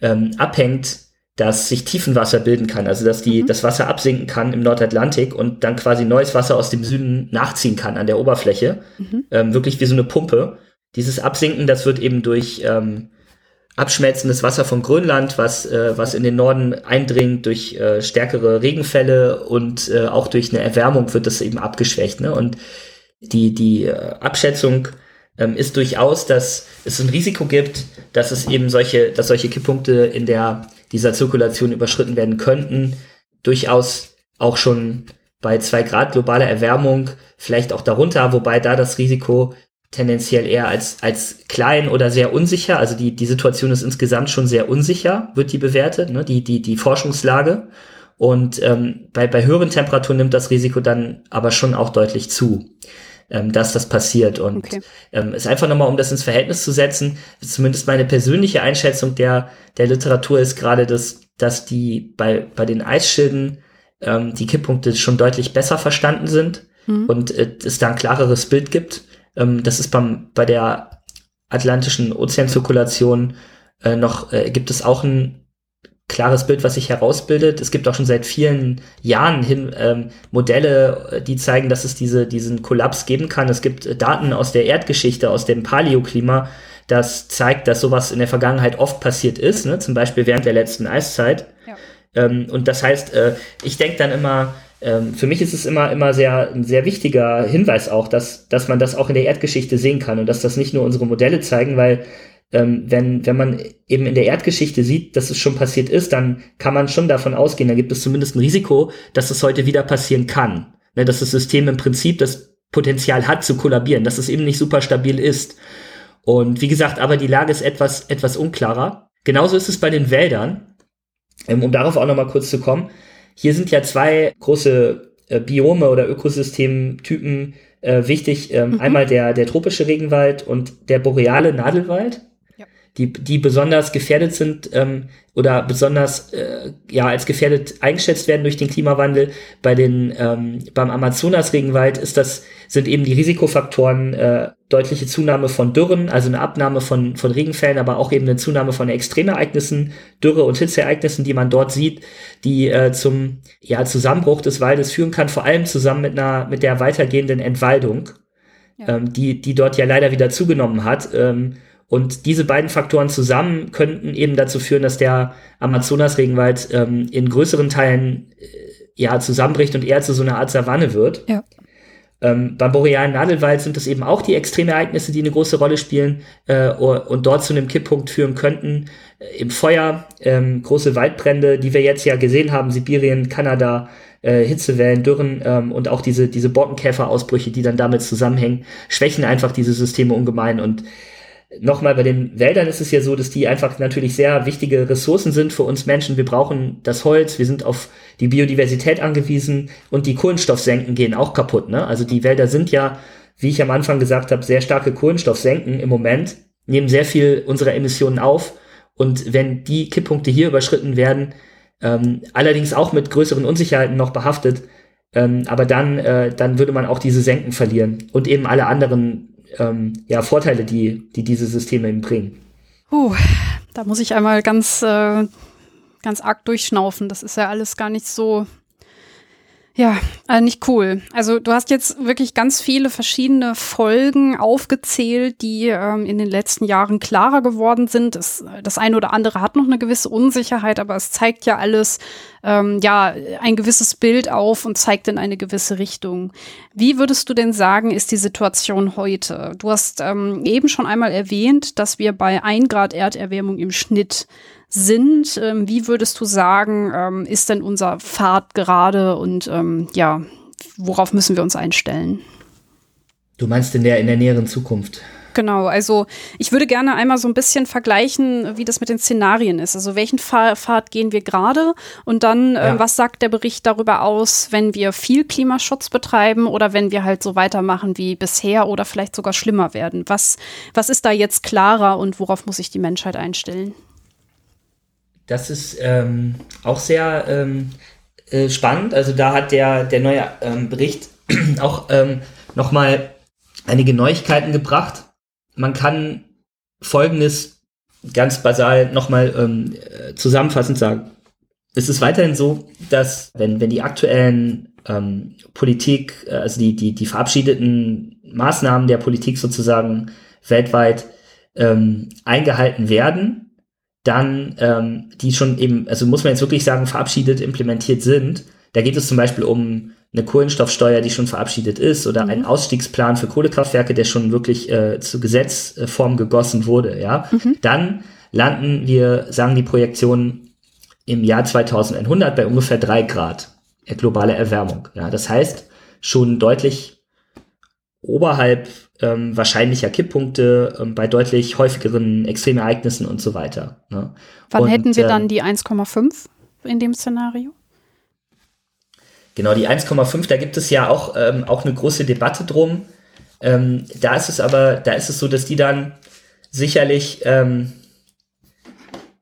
ähm, abhängt, dass sich Tiefenwasser bilden kann, also dass die, mhm. das Wasser absinken kann im Nordatlantik und dann quasi neues Wasser aus dem Süden nachziehen kann an der Oberfläche. Mhm. Ähm, wirklich wie so eine Pumpe. Dieses Absinken, das wird eben durch ähm, abschmelzendes Wasser vom Grönland, was, äh, was in den Norden eindringt, durch äh, stärkere Regenfälle und äh, auch durch eine Erwärmung wird das eben abgeschwächt. Ne? Und die, die äh, Abschätzung ähm, ist durchaus, dass es ein Risiko gibt, dass es eben solche, dass solche Kipppunkte in der dieser Zirkulation überschritten werden könnten, durchaus auch schon bei zwei Grad globaler Erwärmung, vielleicht auch darunter, wobei da das Risiko tendenziell eher als, als klein oder sehr unsicher, also die, die Situation ist insgesamt schon sehr unsicher, wird die bewertet, ne? die, die, die Forschungslage. Und ähm, bei, bei höheren Temperaturen nimmt das Risiko dann aber schon auch deutlich zu ähm, dass das passiert. Und okay. ähm, ist einfach nochmal, um das ins Verhältnis zu setzen, zumindest meine persönliche Einschätzung der, der Literatur ist gerade, dass, dass die bei, bei den Eisschilden ähm, die Kipppunkte schon deutlich besser verstanden sind mhm. und äh, es da ein klareres Bild gibt. Ähm, das ist beim, bei der atlantischen Ozeanzirkulation äh, noch, äh, gibt es auch ein klares Bild, was sich herausbildet. Es gibt auch schon seit vielen Jahren hin ähm, Modelle, äh, die zeigen, dass es diese, diesen Kollaps geben kann. Es gibt äh, Daten aus der Erdgeschichte, aus dem Paläoklima, das zeigt, dass sowas in der Vergangenheit oft passiert ist, ne? zum Beispiel während der letzten Eiszeit. Ja. Ähm, und das heißt, äh, ich denke dann immer, ähm, für mich ist es immer, immer sehr, ein sehr wichtiger Hinweis auch, dass, dass man das auch in der Erdgeschichte sehen kann und dass das nicht nur unsere Modelle zeigen, weil ähm, wenn, wenn man eben in der Erdgeschichte sieht, dass es schon passiert ist, dann kann man schon davon ausgehen, da gibt es zumindest ein Risiko, dass es heute wieder passieren kann. Ne, dass das System im Prinzip das Potenzial hat zu kollabieren, dass es eben nicht super stabil ist. Und wie gesagt, aber die Lage ist etwas, etwas unklarer. Genauso ist es bei den Wäldern. Ähm, um darauf auch nochmal kurz zu kommen. Hier sind ja zwei große äh, Biome oder Ökosystemtypen äh, wichtig. Ähm, mhm. Einmal der, der tropische Regenwald und der boreale Nadelwald die, die besonders gefährdet sind ähm, oder besonders äh, ja als gefährdet eingeschätzt werden durch den Klimawandel. Bei den ähm, beim Amazonas-Regenwald ist das sind eben die Risikofaktoren äh, deutliche Zunahme von Dürren, also eine Abnahme von von Regenfällen, aber auch eben eine Zunahme von Extremereignissen, Dürre und Hitzeereignissen, die man dort sieht, die äh, zum ja Zusammenbruch des Waldes führen kann, vor allem zusammen mit einer mit der weitergehenden Entwaldung, ja. ähm, die die dort ja leider wieder zugenommen hat. Ähm, und diese beiden Faktoren zusammen könnten eben dazu führen, dass der Amazonas-Regenwald ähm, in größeren Teilen äh, ja zusammenbricht und eher zu so einer Art Savanne wird. Ja. Ähm, beim borealen Nadelwald sind es eben auch die Extremereignisse, die eine große Rolle spielen äh, und dort zu einem Kipppunkt führen könnten. Äh, Im Feuer, ähm, große Waldbrände, die wir jetzt ja gesehen haben, Sibirien, Kanada, äh, Hitzewellen, Dürren ähm, und auch diese, diese Borkenkäferausbrüche, die dann damit zusammenhängen, schwächen einfach diese Systeme ungemein und nochmal bei den Wäldern ist es ja so, dass die einfach natürlich sehr wichtige Ressourcen sind für uns Menschen. Wir brauchen das Holz, wir sind auf die Biodiversität angewiesen und die Kohlenstoffsenken gehen auch kaputt. Ne? Also die Wälder sind ja, wie ich am Anfang gesagt habe, sehr starke Kohlenstoffsenken im Moment, nehmen sehr viel unserer Emissionen auf. Und wenn die Kipppunkte hier überschritten werden, ähm, allerdings auch mit größeren Unsicherheiten noch behaftet, ähm, aber dann, äh, dann würde man auch diese Senken verlieren und eben alle anderen ähm, ja, Vorteile, die, die diese Systeme eben bringen. Puh, da muss ich einmal ganz, äh, ganz arg durchschnaufen. Das ist ja alles gar nicht so ja, äh, nicht cool. Also du hast jetzt wirklich ganz viele verschiedene Folgen aufgezählt, die ähm, in den letzten Jahren klarer geworden sind. Das, das eine oder andere hat noch eine gewisse Unsicherheit, aber es zeigt ja alles, ähm, ja, ein gewisses Bild auf und zeigt in eine gewisse Richtung. Wie würdest du denn sagen, ist die Situation heute? Du hast ähm, eben schon einmal erwähnt, dass wir bei ein Grad Erderwärmung im Schnitt sind. Ähm, wie würdest du sagen, ähm, ist denn unser Pfad gerade und ähm, ja, worauf müssen wir uns einstellen? Du meinst in der, in der näheren Zukunft? Genau, also ich würde gerne einmal so ein bisschen vergleichen, wie das mit den Szenarien ist. Also welchen Pfad gehen wir gerade und dann, ja. äh, was sagt der Bericht darüber aus, wenn wir viel Klimaschutz betreiben oder wenn wir halt so weitermachen wie bisher oder vielleicht sogar schlimmer werden? Was, was ist da jetzt klarer und worauf muss sich die Menschheit einstellen? Das ist ähm, auch sehr ähm, äh, spannend. Also da hat der, der neue ähm, Bericht auch ähm, nochmal einige Neuigkeiten gebracht. Man kann Folgendes ganz basal nochmal ähm, äh, zusammenfassend sagen. Es ist weiterhin so, dass wenn, wenn die aktuellen ähm, Politik, äh, also die, die, die verabschiedeten Maßnahmen der Politik sozusagen weltweit ähm, eingehalten werden, dann ähm, die schon eben, also muss man jetzt wirklich sagen, verabschiedet, implementiert sind. Da geht es zum Beispiel um eine Kohlenstoffsteuer, die schon verabschiedet ist, oder mhm. ein Ausstiegsplan für Kohlekraftwerke, der schon wirklich äh, zu Gesetzform gegossen wurde. Ja, mhm. dann landen wir, sagen die Projektionen, im Jahr 2100 bei ungefähr drei Grad globale Erwärmung. Ja, das heißt schon deutlich oberhalb ähm, wahrscheinlicher Kipppunkte ähm, bei deutlich häufigeren Extremereignissen und so weiter. Ne? Wann und, hätten wir dann ähm, die 1,5 in dem Szenario? Genau, die 1,5, da gibt es ja auch, ähm, auch eine große Debatte drum. Ähm, da ist es aber, da ist es so, dass die dann sicherlich ähm,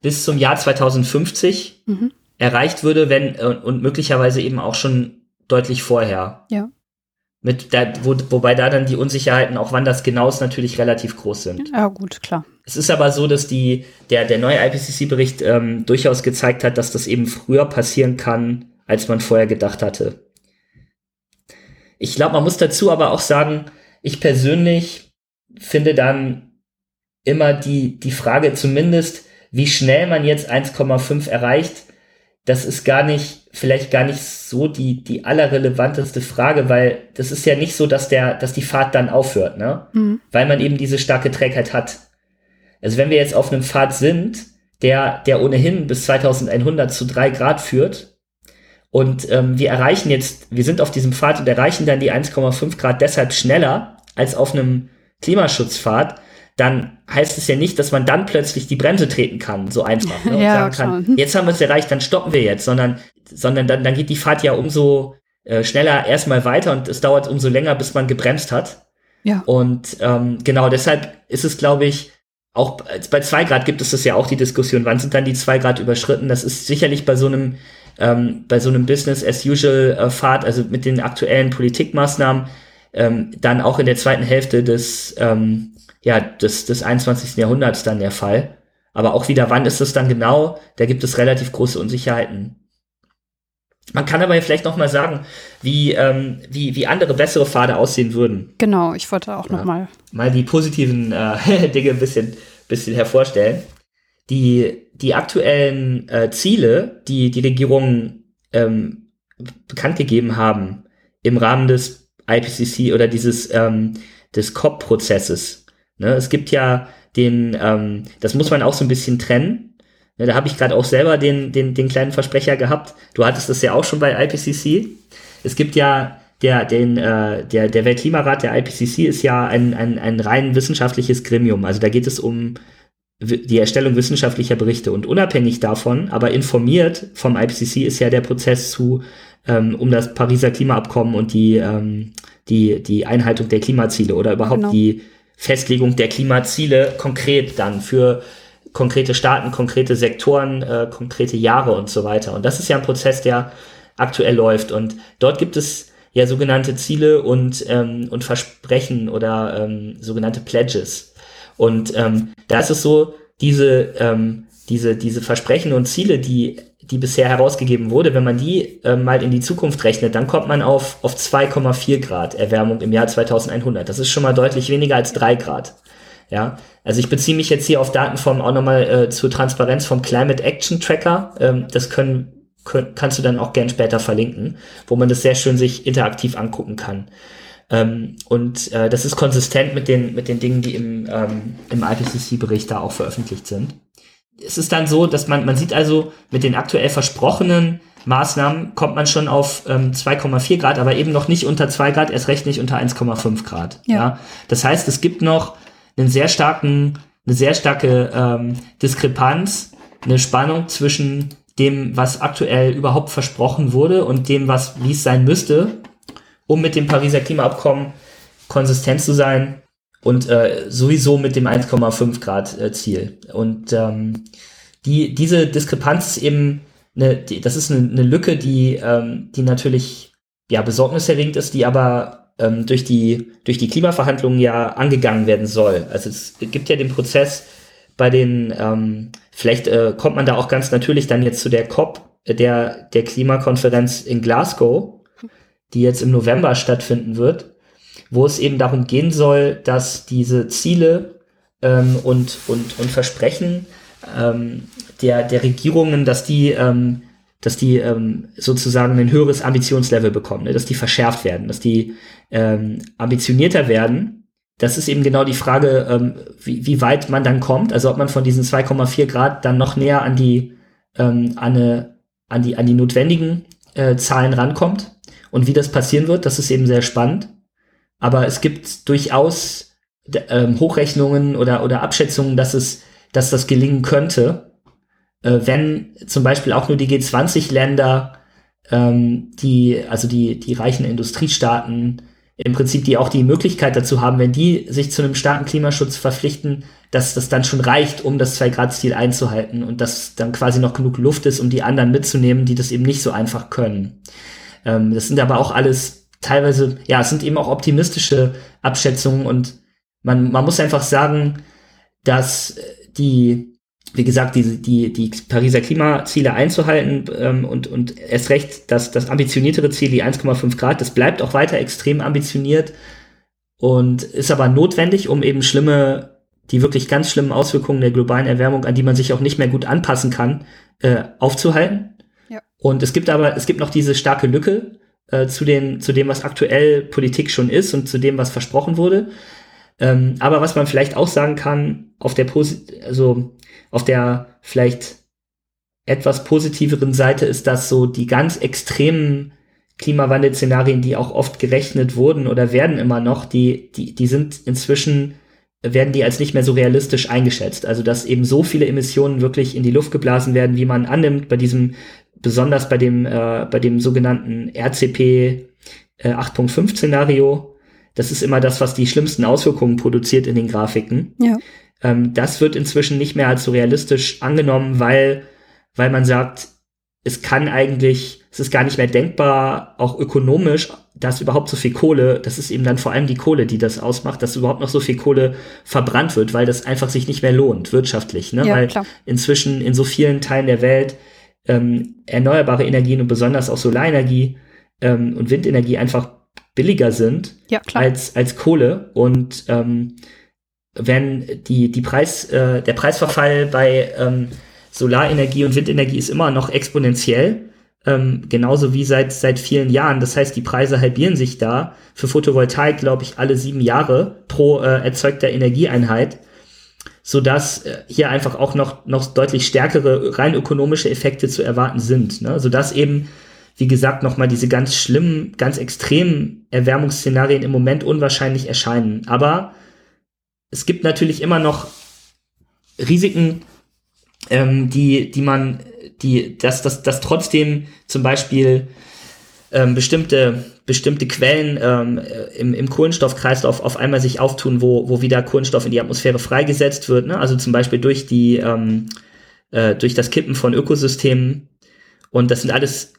bis zum Jahr 2050 mhm. erreicht würde, wenn äh, und möglicherweise eben auch schon deutlich vorher. Ja. Mit da, wo, wobei da dann die Unsicherheiten, auch wann das genau ist, natürlich relativ groß sind. Ja, gut, klar. Es ist aber so, dass die, der, der neue IPCC-Bericht ähm, durchaus gezeigt hat, dass das eben früher passieren kann, als man vorher gedacht hatte. Ich glaube, man muss dazu aber auch sagen, ich persönlich finde dann immer die, die Frage zumindest, wie schnell man jetzt 1,5 erreicht, das ist gar nicht, vielleicht gar nicht so die, die allerrelevanteste Frage, weil das ist ja nicht so, dass der, dass die Fahrt dann aufhört, ne? Mhm. Weil man eben diese starke Trägheit hat. Also wenn wir jetzt auf einem Pfad sind, der, der ohnehin bis 2100 zu drei Grad führt, und ähm, wir erreichen jetzt, wir sind auf diesem Pfad und erreichen dann die 1,5 Grad deshalb schneller als auf einem Klimaschutzpfad, dann heißt es ja nicht, dass man dann plötzlich die Bremse treten kann, so einfach. Ne? Und ja, sagen kann, hm. jetzt haben wir es erreicht, dann stoppen wir jetzt, sondern, sondern dann, dann geht die Fahrt ja umso äh, schneller erstmal weiter und es dauert umso länger, bis man gebremst hat. Ja. Und ähm, genau deshalb ist es, glaube ich, auch bei zwei Grad gibt es das ja auch die Diskussion, wann sind dann die zwei Grad überschritten? Das ist sicherlich bei so einem ähm, bei so einem Business as usual äh, Fahrt, also mit den aktuellen Politikmaßnahmen, ähm, dann auch in der zweiten Hälfte des ähm, ja, des, des 21. Jahrhunderts dann der Fall. Aber auch wieder, wann ist das dann genau? Da gibt es relativ große Unsicherheiten. Man kann aber vielleicht noch mal sagen, wie, ähm, wie, wie andere bessere Pfade aussehen würden. Genau, ich wollte auch ja, noch mal mal die positiven äh, Dinge ein bisschen, bisschen hervorstellen. Die, die aktuellen äh, Ziele, die die Regierungen ähm, bekannt gegeben haben im Rahmen des IPCC oder dieses ähm, des COP-Prozesses, Ne? Es gibt ja den, ähm, das muss man auch so ein bisschen trennen. Ne, da habe ich gerade auch selber den, den, den kleinen Versprecher gehabt. Du hattest das ja auch schon bei IPCC. Es gibt ja der, den, äh, der, der Weltklimarat, der IPCC, ist ja ein, ein, ein rein wissenschaftliches Gremium. Also da geht es um die Erstellung wissenschaftlicher Berichte. Und unabhängig davon, aber informiert vom IPCC ist ja der Prozess zu ähm, um das Pariser Klimaabkommen und die, ähm, die, die Einhaltung der Klimaziele oder überhaupt genau. die Festlegung der Klimaziele konkret dann für konkrete Staaten, konkrete Sektoren, äh, konkrete Jahre und so weiter. Und das ist ja ein Prozess, der aktuell läuft. Und dort gibt es ja sogenannte Ziele und, ähm, und Versprechen oder ähm, sogenannte Pledges. Und ähm, da ist es so, diese, ähm, diese, diese Versprechen und Ziele, die, die bisher herausgegeben wurde, wenn man die ähm, mal in die Zukunft rechnet, dann kommt man auf, auf 2,4 Grad Erwärmung im Jahr 2100. Das ist schon mal deutlich weniger als drei Grad. Ja, also ich beziehe mich jetzt hier auf Daten vom auch nochmal äh, zur Transparenz vom Climate Action Tracker. Ähm, das können kannst du dann auch gern später verlinken, wo man das sehr schön sich interaktiv angucken kann. Ähm, und äh, das ist konsistent mit den, mit den Dingen, die im, ähm, im IPCC-Bericht da auch veröffentlicht sind. Es ist dann so, dass man, man sieht also, mit den aktuell versprochenen Maßnahmen kommt man schon auf ähm, 2,4 Grad, aber eben noch nicht unter 2 Grad, erst recht nicht unter 1,5 Grad. Ja. ja. Das heißt, es gibt noch einen sehr starken, eine sehr starke ähm, Diskrepanz, eine Spannung zwischen dem, was aktuell überhaupt versprochen wurde und dem, was, wie es sein müsste, um mit dem Pariser Klimaabkommen konsistent zu sein und äh, sowieso mit dem 1,5 Grad äh, Ziel. Und ähm, die, diese Diskrepanz ist eben eine, die, das ist eine, eine Lücke, die, ähm, die natürlich ja besorgniserregend ist, die aber ähm, durch die durch die Klimaverhandlungen ja angegangen werden soll. Also es gibt ja den Prozess bei den ähm, Vielleicht äh, kommt man da auch ganz natürlich dann jetzt zu der COP, äh, der, der Klimakonferenz in Glasgow, die jetzt im November stattfinden wird, wo es eben darum gehen soll, dass diese Ziele ähm, und, und, und Versprechen ähm, der, der Regierungen, dass die, ähm, dass die ähm, sozusagen ein höheres Ambitionslevel bekommen, ne? dass die verschärft werden, dass die ähm, ambitionierter werden das ist eben genau die Frage, ähm, wie, wie weit man dann kommt. Also ob man von diesen 2,4 Grad dann noch näher an die, ähm, an, eine, an die, an die notwendigen äh, Zahlen rankommt. Und wie das passieren wird, das ist eben sehr spannend. Aber es gibt durchaus ähm, Hochrechnungen oder, oder Abschätzungen, dass es, dass das gelingen könnte, äh, wenn zum Beispiel auch nur die G20-Länder, ähm, die, also die, die reichen Industriestaaten, im Prinzip die auch die Möglichkeit dazu haben, wenn die sich zu einem starken Klimaschutz verpflichten, dass das dann schon reicht, um das 2-Grad-Ziel einzuhalten und dass dann quasi noch genug Luft ist, um die anderen mitzunehmen, die das eben nicht so einfach können. Ähm, das sind aber auch alles teilweise, ja, es sind eben auch optimistische Abschätzungen und man, man muss einfach sagen, dass die, wie gesagt, die, die, die Pariser Klimaziele einzuhalten ähm, und, und erst recht das, das ambitioniertere Ziel, die 1,5 Grad, das bleibt auch weiter extrem ambitioniert und ist aber notwendig, um eben schlimme, die wirklich ganz schlimmen Auswirkungen der globalen Erwärmung, an die man sich auch nicht mehr gut anpassen kann, äh, aufzuhalten. Ja. Und es gibt aber, es gibt noch diese starke Lücke äh, zu, den, zu dem, was aktuell Politik schon ist und zu dem, was versprochen wurde. Ähm, aber was man vielleicht auch sagen kann, auf der Posi also auf der vielleicht etwas positiveren Seite ist, dass so die ganz extremen Klimawandelszenarien, die auch oft gerechnet wurden oder werden immer noch, die, die, die sind inzwischen, werden die als nicht mehr so realistisch eingeschätzt. Also, dass eben so viele Emissionen wirklich in die Luft geblasen werden, wie man annimmt, bei diesem, besonders bei dem, äh, bei dem sogenannten RCP äh, 8.5 Szenario. Das ist immer das, was die schlimmsten Auswirkungen produziert in den Grafiken. Ja. Ähm, das wird inzwischen nicht mehr als so realistisch angenommen, weil, weil man sagt, es kann eigentlich, es ist gar nicht mehr denkbar, auch ökonomisch, dass überhaupt so viel Kohle, das ist eben dann vor allem die Kohle, die das ausmacht, dass überhaupt noch so viel Kohle verbrannt wird, weil das einfach sich nicht mehr lohnt, wirtschaftlich, ne? Ja, weil klar. inzwischen in so vielen Teilen der Welt ähm, erneuerbare Energien und besonders auch Solarenergie ähm, und Windenergie einfach billiger sind ja, als, als Kohle. Und ähm, wenn die, die Preis, äh, der Preisverfall bei ähm, Solarenergie und Windenergie ist immer noch exponentiell, ähm, genauso wie seit, seit vielen Jahren. Das heißt, die Preise halbieren sich da. Für Photovoltaik, glaube ich, alle sieben Jahre pro äh, erzeugter Energieeinheit, sodass äh, hier einfach auch noch, noch deutlich stärkere rein ökonomische Effekte zu erwarten sind, ne? sodass eben wie gesagt, nochmal diese ganz schlimmen, ganz extremen Erwärmungsszenarien im Moment unwahrscheinlich erscheinen. Aber es gibt natürlich immer noch Risiken, ähm, die, die man, die, dass, dass, dass trotzdem zum Beispiel ähm, bestimmte, bestimmte Quellen ähm, im, im Kohlenstoffkreislauf auf einmal sich auftun, wo, wo wieder Kohlenstoff in die Atmosphäre freigesetzt wird. Ne? Also zum Beispiel durch die, ähm, äh, durch das Kippen von Ökosystemen. Und das sind alles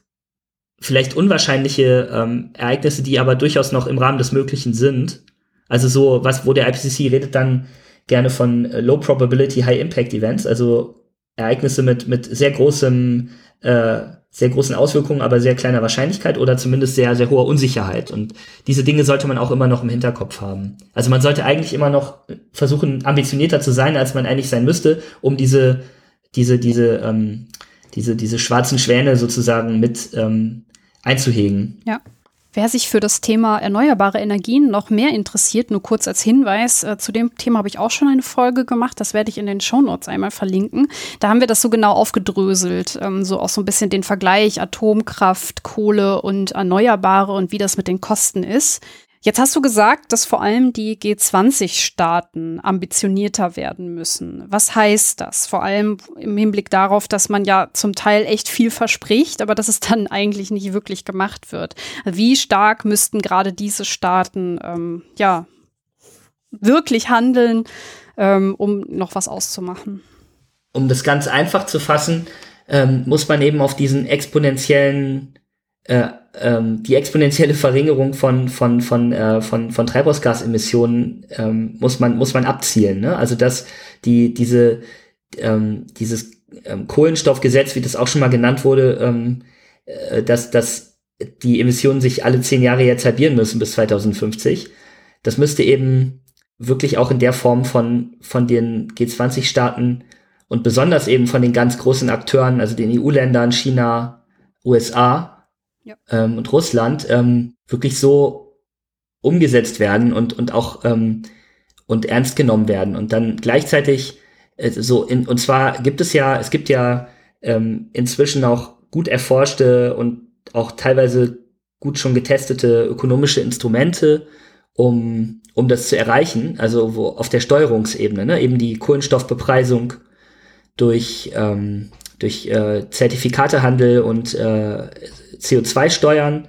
vielleicht unwahrscheinliche ähm, Ereignisse, die aber durchaus noch im Rahmen des Möglichen sind. Also so, was, wo der IPCC redet dann gerne von äh, Low Probability High Impact Events, also Ereignisse mit, mit sehr großem, äh, sehr großen Auswirkungen, aber sehr kleiner Wahrscheinlichkeit oder zumindest sehr, sehr hoher Unsicherheit. Und diese Dinge sollte man auch immer noch im Hinterkopf haben. Also man sollte eigentlich immer noch versuchen, ambitionierter zu sein, als man eigentlich sein müsste, um diese, diese, diese, ähm, diese, diese schwarzen Schwäne sozusagen mit ähm, einzuhegen. Ja. Wer sich für das Thema erneuerbare Energien noch mehr interessiert, nur kurz als Hinweis, äh, zu dem Thema habe ich auch schon eine Folge gemacht, das werde ich in den Shownotes einmal verlinken. Da haben wir das so genau aufgedröselt, ähm, so auch so ein bisschen den Vergleich Atomkraft, Kohle und Erneuerbare und wie das mit den Kosten ist. Jetzt hast du gesagt, dass vor allem die G20-Staaten ambitionierter werden müssen. Was heißt das? Vor allem im Hinblick darauf, dass man ja zum Teil echt viel verspricht, aber dass es dann eigentlich nicht wirklich gemacht wird. Wie stark müssten gerade diese Staaten ähm, ja wirklich handeln, ähm, um noch was auszumachen? Um das ganz einfach zu fassen, ähm, muss man eben auf diesen exponentiellen äh, ähm, die exponentielle Verringerung von von von äh, von von Treibhausgasemissionen ähm, muss man muss man abzielen. Ne? Also dass die diese ähm, dieses ähm, Kohlenstoffgesetz, wie das auch schon mal genannt wurde, ähm, äh, dass dass die Emissionen sich alle zehn Jahre jetzt halbieren müssen bis 2050. Das müsste eben wirklich auch in der Form von von den G20-Staaten und besonders eben von den ganz großen Akteuren, also den EU-Ländern, China, USA, ähm, und Russland ähm, wirklich so umgesetzt werden und, und auch ähm, und ernst genommen werden. Und dann gleichzeitig äh, so in, und zwar gibt es ja, es gibt ja ähm, inzwischen auch gut erforschte und auch teilweise gut schon getestete ökonomische Instrumente, um, um das zu erreichen, also wo auf der Steuerungsebene, ne, eben die Kohlenstoffbepreisung durch, ähm, durch äh, Zertifikatehandel und äh, CO2-Steuern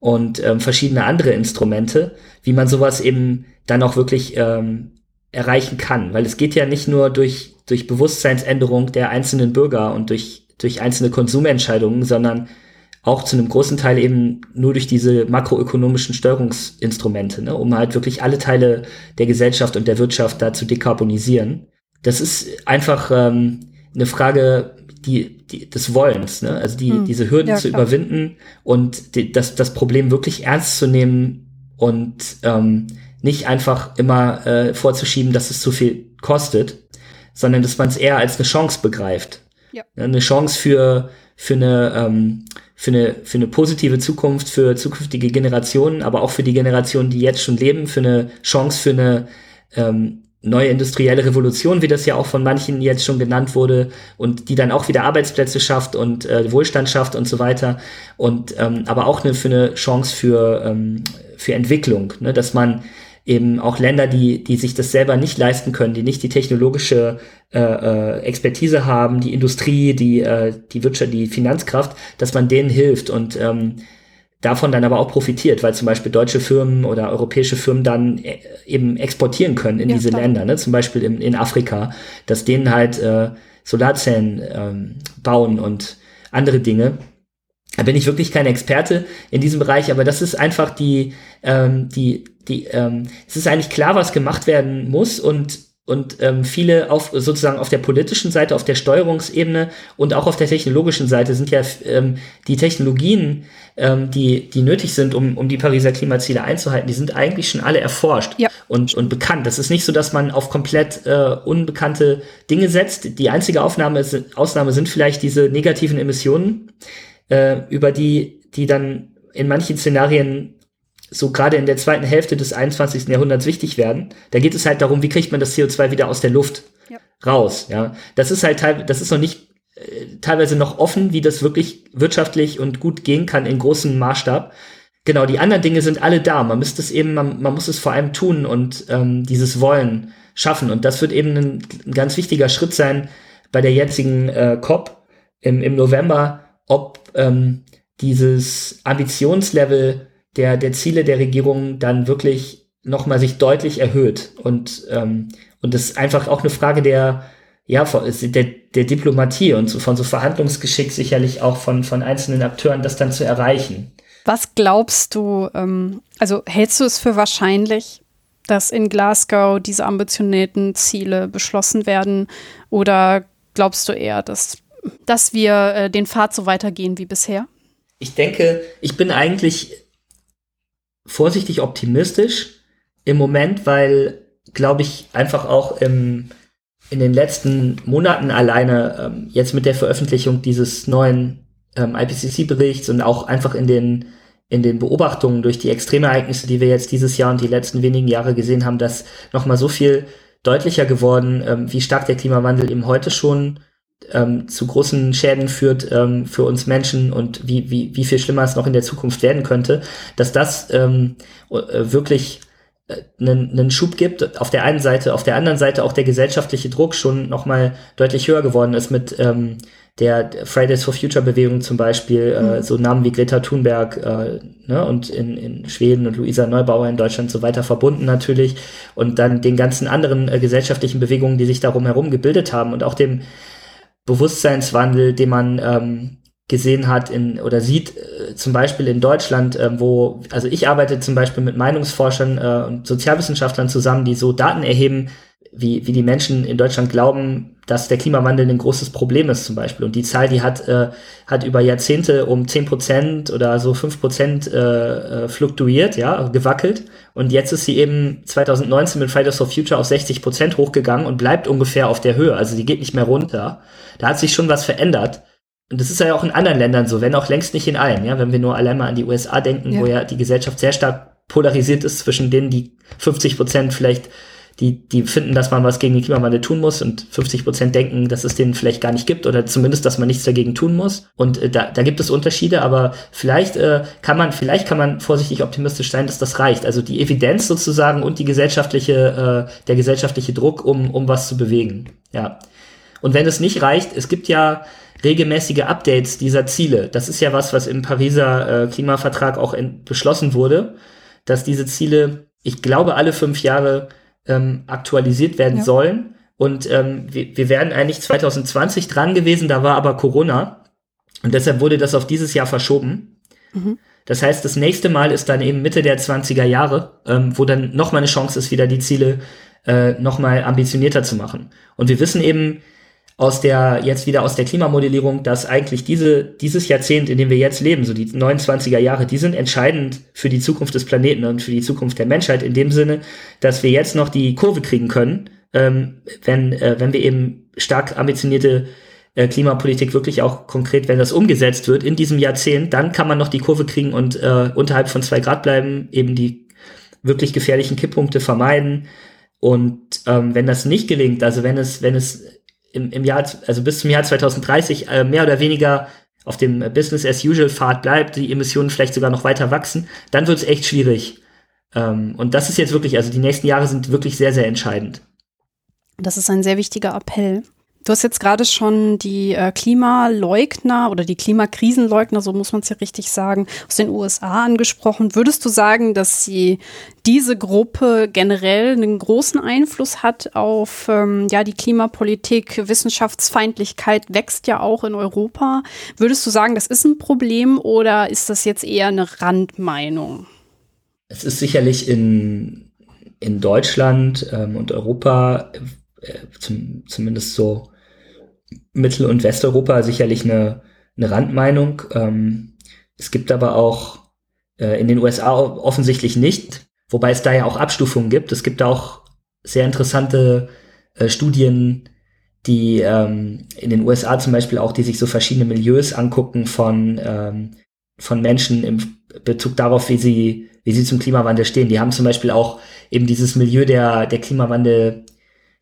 und ähm, verschiedene andere Instrumente, wie man sowas eben dann auch wirklich ähm, erreichen kann. Weil es geht ja nicht nur durch, durch Bewusstseinsänderung der einzelnen Bürger und durch, durch einzelne Konsumentscheidungen, sondern auch zu einem großen Teil eben nur durch diese makroökonomischen Steuerungsinstrumente, ne, um halt wirklich alle Teile der Gesellschaft und der Wirtschaft da zu dekarbonisieren. Das ist einfach ähm, eine Frage die, die, des Wollens, ne? also die, hm. diese Hürden ja, zu überwinden und die, das, das Problem wirklich ernst zu nehmen und ähm, nicht einfach immer äh, vorzuschieben, dass es zu viel kostet, sondern dass man es eher als eine Chance begreift. Ja. Eine Chance für, für, eine, ähm, für, eine, für eine positive Zukunft, für zukünftige Generationen, aber auch für die Generationen, die jetzt schon leben, für eine Chance für eine ähm, neue industrielle Revolution, wie das ja auch von manchen jetzt schon genannt wurde, und die dann auch wieder Arbeitsplätze schafft und äh, Wohlstand schafft und so weiter. Und ähm, aber auch eine, für eine Chance für, ähm, für Entwicklung, ne? dass man eben auch Länder, die, die sich das selber nicht leisten können, die nicht die technologische äh, äh, Expertise haben, die Industrie, die, äh, die Wirtschaft, die Finanzkraft, dass man denen hilft und ähm, davon dann aber auch profitiert, weil zum Beispiel deutsche Firmen oder europäische Firmen dann äh, eben exportieren können in ja, diese klar. Länder, ne? zum Beispiel in, in Afrika, dass denen halt äh, Solarzellen ähm, bauen und andere Dinge. Da bin ich wirklich kein Experte in diesem Bereich, aber das ist einfach die, ähm, die, die, ähm, es ist eigentlich klar, was gemacht werden muss und und ähm, viele auf sozusagen auf der politischen Seite, auf der Steuerungsebene und auch auf der technologischen Seite sind ja ähm, die Technologien, ähm, die, die nötig sind, um, um die Pariser Klimaziele einzuhalten, die sind eigentlich schon alle erforscht ja. und, und bekannt. Das ist nicht so, dass man auf komplett äh, unbekannte Dinge setzt. Die einzige Aufnahme ist, Ausnahme sind vielleicht diese negativen Emissionen, äh, über die, die dann in manchen Szenarien so gerade in der zweiten Hälfte des 21. Jahrhunderts wichtig werden. Da geht es halt darum, wie kriegt man das CO2 wieder aus der Luft ja. raus. Ja, das ist halt das ist noch nicht äh, teilweise noch offen, wie das wirklich wirtschaftlich und gut gehen kann in großem Maßstab. Genau, die anderen Dinge sind alle da. Man müsste es eben, man, man muss es vor allem tun und ähm, dieses Wollen schaffen. Und das wird eben ein, ein ganz wichtiger Schritt sein bei der jetzigen äh, COP im, im November, ob ähm, dieses Ambitionslevel der, der Ziele der Regierung dann wirklich nochmal sich deutlich erhöht. Und, ähm, und das ist einfach auch eine Frage der, ja, der, der Diplomatie und so von so Verhandlungsgeschick sicherlich auch von, von einzelnen Akteuren, das dann zu erreichen. Was glaubst du, ähm, also hältst du es für wahrscheinlich, dass in Glasgow diese ambitionierten Ziele beschlossen werden? Oder glaubst du eher, dass, dass wir äh, den Pfad so weitergehen wie bisher? Ich denke, ich bin eigentlich vorsichtig optimistisch im Moment, weil, glaube ich, einfach auch im, in den letzten Monaten alleine, ähm, jetzt mit der Veröffentlichung dieses neuen ähm, IPCC-Berichts und auch einfach in den, in den Beobachtungen durch die Extremereignisse, die wir jetzt dieses Jahr und die letzten wenigen Jahre gesehen haben, dass nochmal so viel deutlicher geworden, ähm, wie stark der Klimawandel eben heute schon ähm, zu großen Schäden führt ähm, für uns Menschen und wie, wie, wie viel schlimmer es noch in der Zukunft werden könnte, dass das ähm, äh, wirklich einen, einen Schub gibt auf der einen Seite, auf der anderen Seite auch der gesellschaftliche Druck schon nochmal deutlich höher geworden ist mit ähm, der Fridays for Future Bewegung zum Beispiel, äh, mhm. äh, so Namen wie Greta Thunberg äh, ne, und in, in Schweden und Luisa Neubauer in Deutschland so weiter verbunden natürlich und dann den ganzen anderen äh, gesellschaftlichen Bewegungen, die sich darum herum gebildet haben und auch dem Bewusstseinswandel, den man ähm, gesehen hat in oder sieht äh, zum Beispiel in Deutschland, äh, wo also ich arbeite zum Beispiel mit Meinungsforschern äh, und Sozialwissenschaftlern zusammen, die so Daten erheben, wie wie die Menschen in Deutschland glauben, dass der Klimawandel ein großes Problem ist zum Beispiel. Und die Zahl, die hat äh, hat über Jahrzehnte um zehn Prozent oder so fünf Prozent äh, äh, fluktuiert, ja, gewackelt. Und jetzt ist sie eben 2019 mit Fridays for Future auf 60 Prozent hochgegangen und bleibt ungefähr auf der Höhe. Also die geht nicht mehr runter. Da hat sich schon was verändert. Und das ist ja auch in anderen Ländern so, wenn auch längst nicht in allen, ja, wenn wir nur allein mal an die USA denken, ja. wo ja die Gesellschaft sehr stark polarisiert ist zwischen denen, die 50 Prozent vielleicht, die, die finden, dass man was gegen den Klimawandel tun muss und 50 Prozent denken, dass es den vielleicht gar nicht gibt oder zumindest, dass man nichts dagegen tun muss. Und äh, da, da gibt es Unterschiede, aber vielleicht äh, kann man, vielleicht kann man vorsichtig optimistisch sein, dass das reicht. Also die Evidenz sozusagen und die gesellschaftliche, äh, der gesellschaftliche Druck, um, um was zu bewegen. Ja. Und wenn es nicht reicht, es gibt ja regelmäßige Updates dieser Ziele. Das ist ja was, was im Pariser äh, Klimavertrag auch beschlossen wurde, dass diese Ziele, ich glaube, alle fünf Jahre ähm, aktualisiert werden ja. sollen. Und ähm, wir, wir wären eigentlich 2020 dran gewesen, da war aber Corona. Und deshalb wurde das auf dieses Jahr verschoben. Mhm. Das heißt, das nächste Mal ist dann eben Mitte der 20er Jahre, ähm, wo dann nochmal eine Chance ist, wieder die Ziele äh, nochmal ambitionierter zu machen. Und wir wissen eben, aus der, jetzt wieder aus der Klimamodellierung, dass eigentlich diese, dieses Jahrzehnt, in dem wir jetzt leben, so die 29er Jahre, die sind entscheidend für die Zukunft des Planeten und für die Zukunft der Menschheit in dem Sinne, dass wir jetzt noch die Kurve kriegen können, ähm, wenn, äh, wenn wir eben stark ambitionierte äh, Klimapolitik wirklich auch konkret, wenn das umgesetzt wird in diesem Jahrzehnt, dann kann man noch die Kurve kriegen und äh, unterhalb von zwei Grad bleiben, eben die wirklich gefährlichen Kipppunkte vermeiden. Und ähm, wenn das nicht gelingt, also wenn es, wenn es im, im Jahr, also bis zum Jahr 2030 äh, mehr oder weniger auf dem Business as usual Pfad bleibt, die Emissionen vielleicht sogar noch weiter wachsen, dann wird es echt schwierig. Ähm, und das ist jetzt wirklich, also die nächsten Jahre sind wirklich sehr, sehr entscheidend. Das ist ein sehr wichtiger Appell. Du hast jetzt gerade schon die äh, Klimaleugner oder die Klimakrisenleugner, so muss man es ja richtig sagen, aus den USA angesprochen. Würdest du sagen, dass sie diese Gruppe generell einen großen Einfluss hat auf ähm, ja die Klimapolitik? Wissenschaftsfeindlichkeit wächst ja auch in Europa. Würdest du sagen, das ist ein Problem oder ist das jetzt eher eine Randmeinung? Es ist sicherlich in, in Deutschland ähm, und Europa äh, zum, zumindest so Mittel- und Westeuropa sicherlich eine, eine Randmeinung. Ähm, es gibt aber auch äh, in den USA offensichtlich nicht, wobei es da ja auch Abstufungen gibt. Es gibt auch sehr interessante äh, Studien, die ähm, in den USA zum Beispiel auch, die sich so verschiedene Milieus angucken von, ähm, von Menschen im Bezug darauf, wie sie, wie sie zum Klimawandel stehen. Die haben zum Beispiel auch eben dieses Milieu der, der Klimawandel,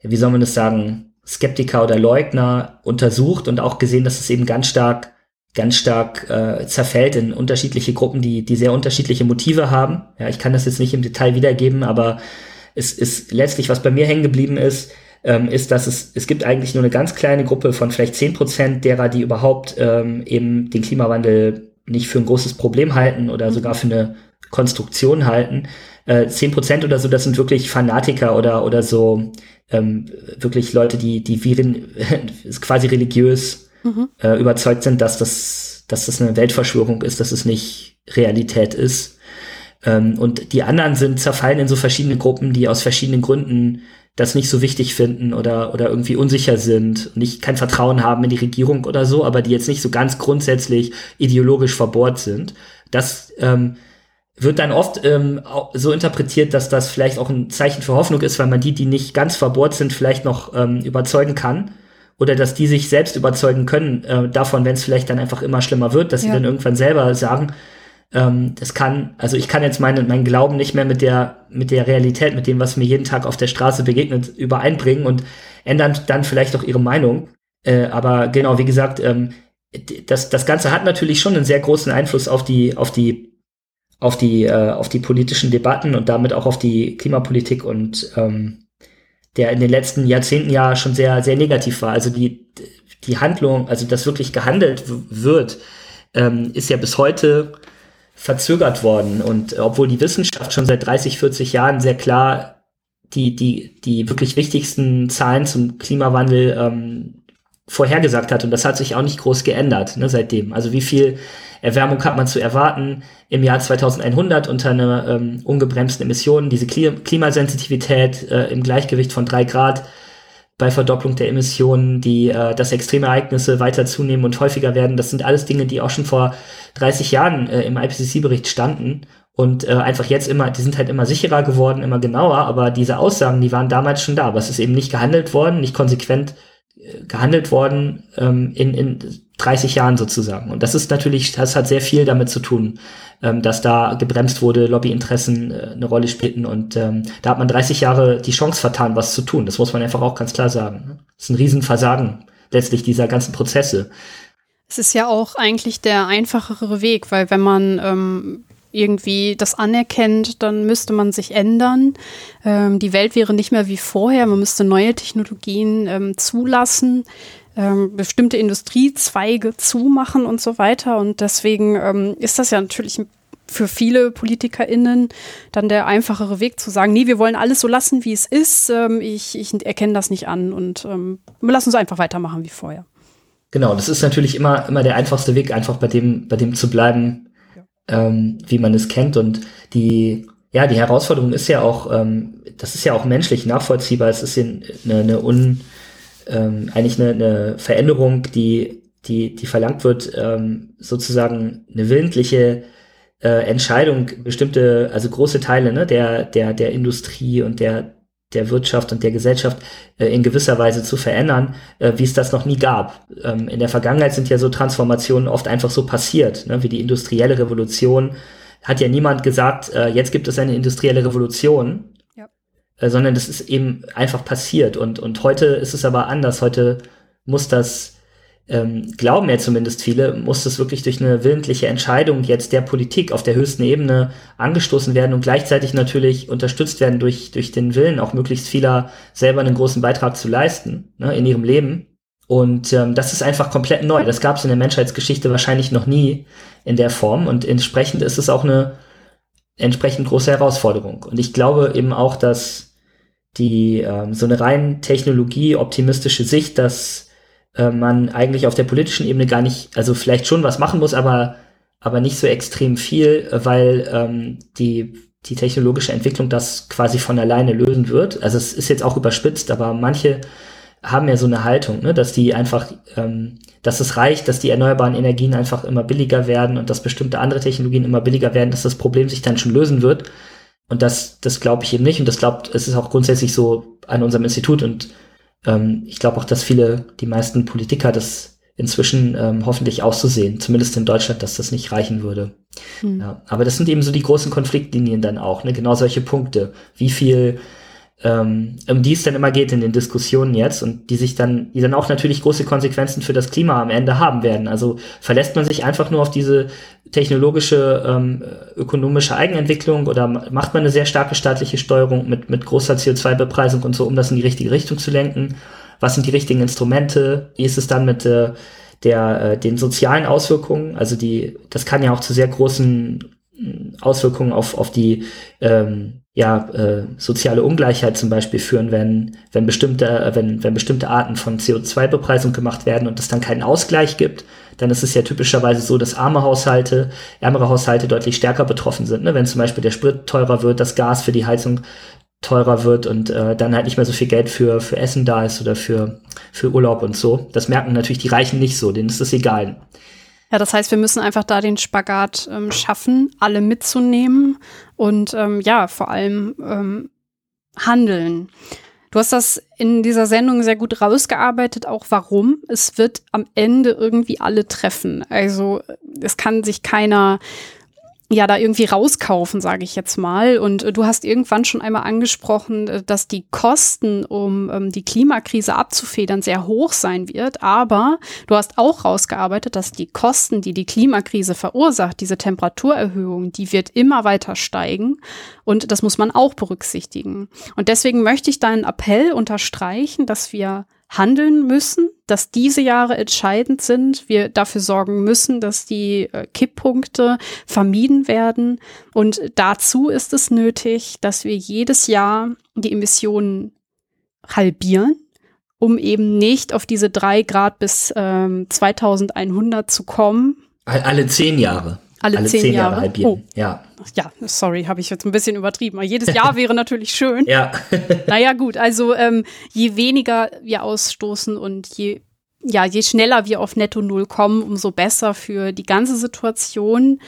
wie soll man das sagen, Skeptiker oder Leugner untersucht und auch gesehen, dass es eben ganz stark ganz stark äh, zerfällt in unterschiedliche Gruppen, die, die sehr unterschiedliche Motive haben. Ja, ich kann das jetzt nicht im Detail wiedergeben, aber es ist letztlich, was bei mir hängen geblieben ist, ähm, ist, dass es, es gibt eigentlich nur eine ganz kleine Gruppe von vielleicht zehn Prozent derer, die überhaupt ähm, eben den Klimawandel nicht für ein großes Problem halten oder mhm. sogar für eine Konstruktion halten. Äh, zehn äh, Prozent oder so, das sind wirklich Fanatiker oder, oder so ähm, wirklich Leute, die, die wie quasi religiös mhm. äh, überzeugt sind, dass das, dass das eine Weltverschwörung ist, dass es nicht Realität ist. Ähm, und die anderen sind zerfallen in so verschiedene Gruppen, die aus verschiedenen Gründen das nicht so wichtig finden oder, oder irgendwie unsicher sind, nicht kein Vertrauen haben in die Regierung oder so, aber die jetzt nicht so ganz grundsätzlich ideologisch verbohrt sind. Das ähm, wird dann oft ähm, so interpretiert, dass das vielleicht auch ein Zeichen für Hoffnung ist, weil man die, die nicht ganz verbohrt sind, vielleicht noch ähm, überzeugen kann oder dass die sich selbst überzeugen können äh, davon, wenn es vielleicht dann einfach immer schlimmer wird, dass ja. sie dann irgendwann selber sagen, ähm, das kann, also ich kann jetzt meinen mein Glauben nicht mehr mit der, mit der Realität, mit dem, was mir jeden Tag auf der Straße begegnet, übereinbringen und ändern dann vielleicht auch ihre Meinung. Äh, aber genau, wie gesagt, ähm, das, das Ganze hat natürlich schon einen sehr großen Einfluss auf die, auf die, auf die, äh, auf die politischen Debatten und damit auch auf die Klimapolitik und ähm, der in den letzten Jahrzehnten ja schon sehr, sehr negativ war. Also die, die Handlung, also dass wirklich gehandelt wird, ähm, ist ja bis heute verzögert worden. Und obwohl die Wissenschaft schon seit 30, 40 Jahren sehr klar die, die, die wirklich wichtigsten Zahlen zum Klimawandel ähm, vorhergesagt hat. Und das hat sich auch nicht groß geändert ne, seitdem. Also wie viel Erwärmung hat man zu erwarten im Jahr 2100 unter einer ähm, ungebremsten Emission. Diese Klimasensitivität äh, im Gleichgewicht von drei Grad bei Verdopplung der Emissionen, die äh, dass Extremereignisse weiter zunehmen und häufiger werden. Das sind alles Dinge, die auch schon vor 30 Jahren äh, im IPCC-Bericht standen und äh, einfach jetzt immer, die sind halt immer sicherer geworden, immer genauer, aber diese Aussagen, die waren damals schon da, aber es ist eben nicht gehandelt worden, nicht konsequent gehandelt worden ähm, in, in 30 Jahren sozusagen. Und das ist natürlich, das hat sehr viel damit zu tun, ähm, dass da gebremst wurde, Lobbyinteressen äh, eine Rolle spielten und ähm, da hat man 30 Jahre die Chance vertan, was zu tun. Das muss man einfach auch ganz klar sagen. Das ist ein Riesenversagen letztlich dieser ganzen Prozesse. Es ist ja auch eigentlich der einfachere Weg, weil wenn man ähm, irgendwie das anerkennt, dann müsste man sich ändern. Ähm, die Welt wäre nicht mehr wie vorher. Man müsste neue Technologien ähm, zulassen ähm, bestimmte Industriezweige zumachen und so weiter. Und deswegen ähm, ist das ja natürlich für viele PolitikerInnen dann der einfachere Weg zu sagen, nee, wir wollen alles so lassen, wie es ist. Ähm, ich, ich erkenne das nicht an und ähm, lassen uns einfach weitermachen wie vorher. Genau, das ist natürlich immer, immer der einfachste Weg, einfach bei dem, bei dem zu bleiben. Ähm, wie man es kennt. Und die, ja, die Herausforderung ist ja auch, ähm, das ist ja auch menschlich nachvollziehbar. Es ist eine, eine un, ähm, eigentlich eine, eine Veränderung, die, die, die verlangt wird, ähm, sozusagen eine willentliche äh, Entscheidung, bestimmte, also große Teile ne, der, der, der Industrie und der, der Wirtschaft und der Gesellschaft äh, in gewisser Weise zu verändern, äh, wie es das noch nie gab. Ähm, in der Vergangenheit sind ja so Transformationen oft einfach so passiert, ne, wie die industrielle Revolution. Hat ja niemand gesagt, äh, jetzt gibt es eine industrielle Revolution, äh, sondern das ist eben einfach passiert. Und, und heute ist es aber anders. Heute muss das, ähm, glauben ja zumindest viele, muss das wirklich durch eine willentliche Entscheidung jetzt der Politik auf der höchsten Ebene angestoßen werden und gleichzeitig natürlich unterstützt werden durch, durch den Willen, auch möglichst vieler selber einen großen Beitrag zu leisten ne, in ihrem Leben. Und ähm, das ist einfach komplett neu. Das gab es in der Menschheitsgeschichte wahrscheinlich noch nie in der Form. Und entsprechend ist es auch eine entsprechend große Herausforderung. Und ich glaube eben auch, dass die ähm, so eine rein technologie-optimistische Sicht, dass äh, man eigentlich auf der politischen Ebene gar nicht, also vielleicht schon was machen muss, aber, aber nicht so extrem viel, weil ähm, die, die technologische Entwicklung das quasi von alleine lösen wird. Also es ist jetzt auch überspitzt, aber manche haben ja so eine Haltung, ne, dass die einfach, ähm, dass es reicht, dass die erneuerbaren Energien einfach immer billiger werden und dass bestimmte andere Technologien immer billiger werden, dass das Problem sich dann schon lösen wird. Und das, das glaube ich eben nicht. Und das glaubt, es ist auch grundsätzlich so an unserem Institut. Und ähm, ich glaube auch, dass viele, die meisten Politiker das inzwischen ähm, hoffentlich auch so sehen, zumindest in Deutschland, dass das nicht reichen würde. Hm. Ja, aber das sind eben so die großen Konfliktlinien dann auch, ne? genau solche Punkte. Wie viel ähm, um die es dann immer geht in den Diskussionen jetzt und die sich dann, die dann auch natürlich große Konsequenzen für das Klima am Ende haben werden. Also verlässt man sich einfach nur auf diese technologische, ähm, ökonomische Eigenentwicklung oder macht man eine sehr starke staatliche Steuerung mit, mit großer CO2-Bepreisung und so, um das in die richtige Richtung zu lenken? Was sind die richtigen Instrumente? Wie ist es dann mit äh, der, äh, den sozialen Auswirkungen? Also die, das kann ja auch zu sehr großen Auswirkungen auf, auf die ähm, ja, äh, soziale Ungleichheit zum Beispiel führen, wenn, wenn, bestimmte, äh, wenn, wenn bestimmte Arten von CO2-Bepreisung gemacht werden und es dann keinen Ausgleich gibt, dann ist es ja typischerweise so, dass arme Haushalte, ärmere Haushalte deutlich stärker betroffen sind. Ne? Wenn zum Beispiel der Sprit teurer wird, das Gas für die Heizung teurer wird und äh, dann halt nicht mehr so viel Geld für, für Essen da ist oder für, für Urlaub und so. Das merken natürlich die Reichen nicht so, denen ist das egal. Ja, das heißt, wir müssen einfach da den Spagat ähm, schaffen, alle mitzunehmen und ähm, ja, vor allem ähm, handeln. Du hast das in dieser Sendung sehr gut rausgearbeitet, auch warum. Es wird am Ende irgendwie alle treffen. Also es kann sich keiner ja da irgendwie rauskaufen, sage ich jetzt mal. Und äh, du hast irgendwann schon einmal angesprochen, äh, dass die Kosten, um ähm, die Klimakrise abzufedern, sehr hoch sein wird. Aber du hast auch rausgearbeitet, dass die Kosten, die die Klimakrise verursacht, diese Temperaturerhöhung, die wird immer weiter steigen. Und das muss man auch berücksichtigen. Und deswegen möchte ich deinen Appell unterstreichen, dass wir handeln müssen, dass diese Jahre entscheidend sind. Wir dafür sorgen müssen, dass die äh, Kipppunkte vermieden werden. Und dazu ist es nötig, dass wir jedes Jahr die Emissionen halbieren, um eben nicht auf diese drei Grad bis ähm, 2100 zu kommen. Alle zehn Jahre. Alle, Alle zehn, zehn, Jahre, Jahre halbieren. Oh. Ja. Ja, sorry, habe ich jetzt ein bisschen übertrieben. Aber jedes Jahr wäre natürlich schön. ja. naja, gut, also ähm, je weniger wir ausstoßen und je ja, je schneller wir auf Netto Null kommen, umso besser für die ganze Situation.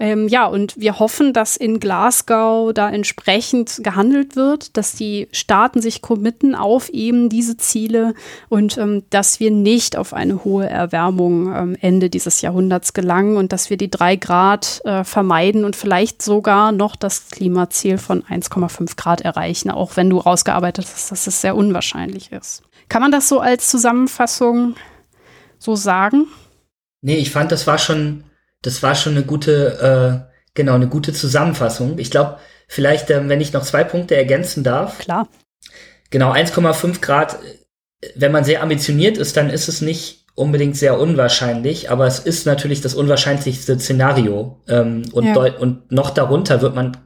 Ähm, ja, und wir hoffen, dass in Glasgow da entsprechend gehandelt wird, dass die Staaten sich committen auf eben diese Ziele und ähm, dass wir nicht auf eine hohe Erwärmung ähm, Ende dieses Jahrhunderts gelangen und dass wir die drei Grad äh, vermeiden und vielleicht sogar noch das Klimaziel von 1,5 Grad erreichen, auch wenn du rausgearbeitet hast, dass es sehr unwahrscheinlich ist. Kann man das so als Zusammenfassung so sagen? Nee, ich fand, das war schon das war schon eine gute, äh, genau, eine gute Zusammenfassung. Ich glaube, vielleicht, ähm, wenn ich noch zwei Punkte ergänzen darf. Klar. Genau, 1,5 Grad, wenn man sehr ambitioniert ist, dann ist es nicht unbedingt sehr unwahrscheinlich, aber es ist natürlich das unwahrscheinlichste Szenario. Ähm, und, ja. und noch darunter wird man,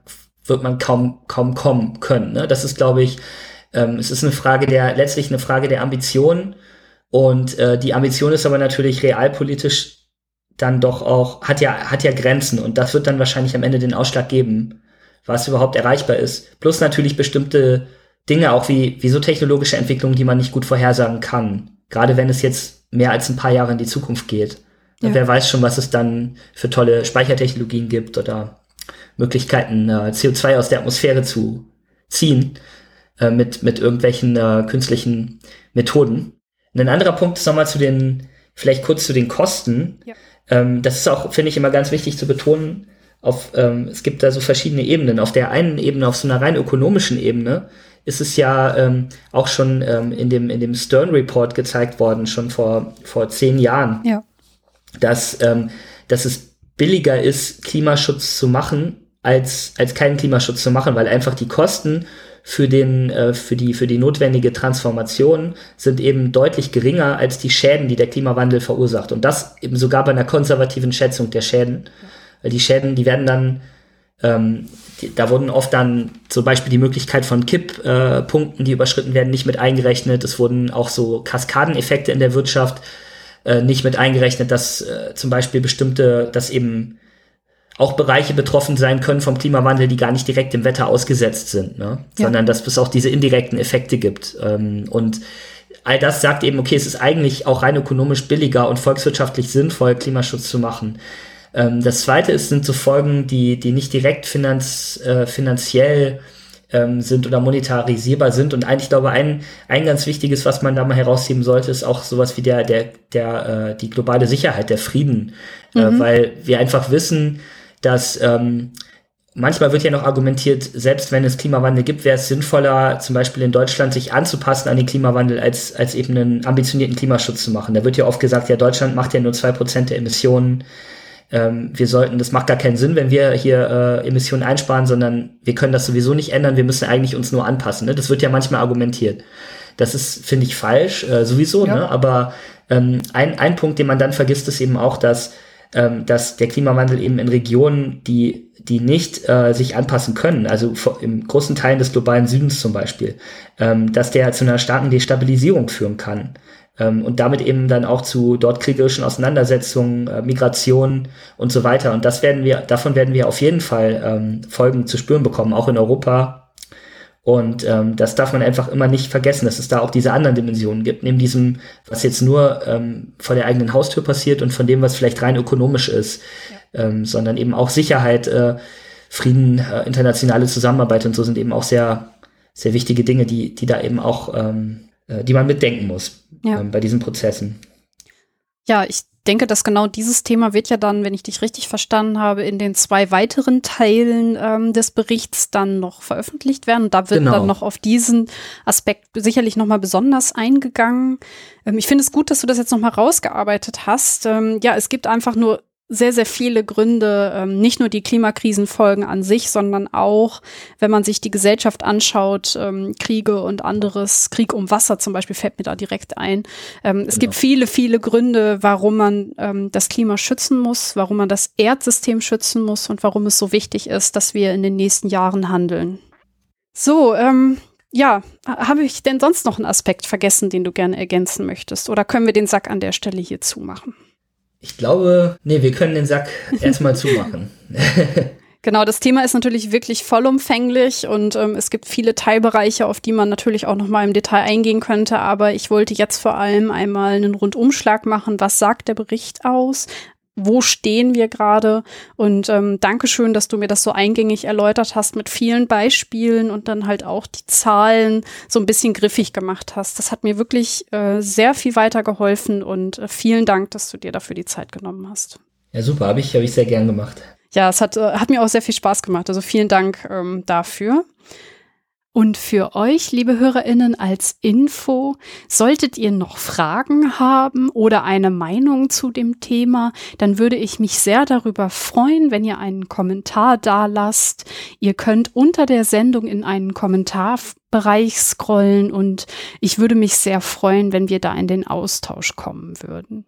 wird man kaum, kaum kommen können. Ne? Das ist, glaube ich, ähm, es ist eine Frage der, letztlich eine Frage der Ambition. Und äh, die Ambition ist aber natürlich realpolitisch dann doch auch, hat ja, hat ja Grenzen und das wird dann wahrscheinlich am Ende den Ausschlag geben, was überhaupt erreichbar ist. Plus natürlich bestimmte Dinge, auch wie, wie so technologische Entwicklungen, die man nicht gut vorhersagen kann. Gerade wenn es jetzt mehr als ein paar Jahre in die Zukunft geht. Ja. Wer weiß schon, was es dann für tolle Speichertechnologien gibt oder Möglichkeiten, äh, CO2 aus der Atmosphäre zu ziehen äh, mit, mit irgendwelchen äh, künstlichen Methoden. ein anderer Punkt ist nochmal zu den, vielleicht kurz zu den Kosten. Ja. Ähm, das ist auch, finde ich, immer ganz wichtig zu betonen. Auf, ähm, es gibt da so verschiedene Ebenen. Auf der einen Ebene, auf so einer rein ökonomischen Ebene, ist es ja ähm, auch schon ähm, in dem, in dem Stern Report gezeigt worden, schon vor, vor zehn Jahren, ja. dass, ähm, dass es billiger ist, Klimaschutz zu machen, als, als keinen Klimaschutz zu machen, weil einfach die Kosten für den äh, für die für die notwendige Transformation sind eben deutlich geringer als die Schäden, die der Klimawandel verursacht und das eben sogar bei einer konservativen Schätzung der Schäden, weil die Schäden, die werden dann ähm, die, da wurden oft dann zum Beispiel die Möglichkeit von Kipppunkten, äh, die überschritten werden, nicht mit eingerechnet. Es wurden auch so Kaskadeneffekte in der Wirtschaft äh, nicht mit eingerechnet, dass äh, zum Beispiel bestimmte, dass eben auch Bereiche betroffen sein können vom Klimawandel, die gar nicht direkt dem Wetter ausgesetzt sind, ne? Ja. sondern dass es auch diese indirekten Effekte gibt. Ähm, und all das sagt eben, okay, es ist eigentlich auch rein ökonomisch billiger und volkswirtschaftlich sinnvoll, Klimaschutz zu machen. Ähm, das zweite ist, sind so Folgen, die, die nicht direkt finanz, äh, finanziell ähm, sind oder monetarisierbar sind. Und eigentlich glaube ein, ein ganz wichtiges, was man da mal herausheben sollte, ist auch sowas wie der, der, der, äh, die globale Sicherheit, der Frieden. Äh, mhm. Äh, weil wir einfach wissen, dass ähm, manchmal wird ja noch argumentiert, selbst wenn es Klimawandel gibt, wäre es sinnvoller, zum Beispiel in Deutschland sich anzupassen an den Klimawandel, als, als eben einen ambitionierten Klimaschutz zu machen. Da wird ja oft gesagt, ja, Deutschland macht ja nur zwei Prozent der Emissionen. Ähm, wir sollten, das macht gar keinen Sinn, wenn wir hier äh, Emissionen einsparen, sondern wir können das sowieso nicht ändern, wir müssen eigentlich uns nur anpassen. Ne? Das wird ja manchmal argumentiert. Das ist, finde ich, falsch, äh, sowieso, ja. ne? aber ähm, ein, ein Punkt, den man dann vergisst, ist eben auch, dass ähm, dass der Klimawandel eben in Regionen, die, die nicht äh, sich anpassen können, also im großen Teilen des globalen Südens zum Beispiel, ähm, dass der zu einer starken Destabilisierung führen kann. Ähm, und damit eben dann auch zu dort kriegerischen Auseinandersetzungen, äh, Migration und so weiter. Und das werden wir, davon werden wir auf jeden Fall ähm, Folgen zu spüren bekommen, auch in Europa, und ähm, das darf man einfach immer nicht vergessen, dass es da auch diese anderen Dimensionen gibt, neben diesem, was jetzt nur ähm, vor der eigenen Haustür passiert und von dem, was vielleicht rein ökonomisch ist, ja. ähm, sondern eben auch Sicherheit, äh, Frieden, äh, internationale Zusammenarbeit und so sind eben auch sehr, sehr wichtige Dinge, die, die da eben auch, ähm, äh, die man mitdenken muss ja. ähm, bei diesen Prozessen. Ja, ich denke, dass genau dieses Thema wird ja dann, wenn ich dich richtig verstanden habe, in den zwei weiteren Teilen ähm, des Berichts dann noch veröffentlicht werden. Und da wird genau. dann noch auf diesen Aspekt sicherlich nochmal besonders eingegangen. Ähm, ich finde es gut, dass du das jetzt nochmal rausgearbeitet hast. Ähm, ja, es gibt einfach nur sehr, sehr viele Gründe, ähm, nicht nur die Klimakrisenfolgen an sich, sondern auch, wenn man sich die Gesellschaft anschaut, ähm, Kriege und anderes, Krieg um Wasser zum Beispiel fällt mir da direkt ein. Ähm, es genau. gibt viele, viele Gründe, warum man ähm, das Klima schützen muss, warum man das Erdsystem schützen muss und warum es so wichtig ist, dass wir in den nächsten Jahren handeln. So, ähm, ja, habe ich denn sonst noch einen Aspekt vergessen, den du gerne ergänzen möchtest? Oder können wir den Sack an der Stelle hier zumachen? Ich glaube, nee, wir können den Sack erstmal zumachen. Genau, das Thema ist natürlich wirklich vollumfänglich und ähm, es gibt viele Teilbereiche, auf die man natürlich auch noch mal im Detail eingehen könnte. Aber ich wollte jetzt vor allem einmal einen Rundumschlag machen. Was sagt der Bericht aus? Wo stehen wir gerade? Und ähm, Dankeschön, dass du mir das so eingängig erläutert hast mit vielen Beispielen und dann halt auch die Zahlen so ein bisschen griffig gemacht hast. Das hat mir wirklich äh, sehr viel weitergeholfen und äh, vielen Dank, dass du dir dafür die Zeit genommen hast. Ja, super, habe ich, hab ich sehr gern gemacht. Ja, es hat, äh, hat mir auch sehr viel Spaß gemacht. Also vielen Dank ähm, dafür. Und für euch, liebe Hörerinnen, als Info, solltet ihr noch Fragen haben oder eine Meinung zu dem Thema, dann würde ich mich sehr darüber freuen, wenn ihr einen Kommentar da lasst. Ihr könnt unter der Sendung in einen Kommentarbereich scrollen und ich würde mich sehr freuen, wenn wir da in den Austausch kommen würden.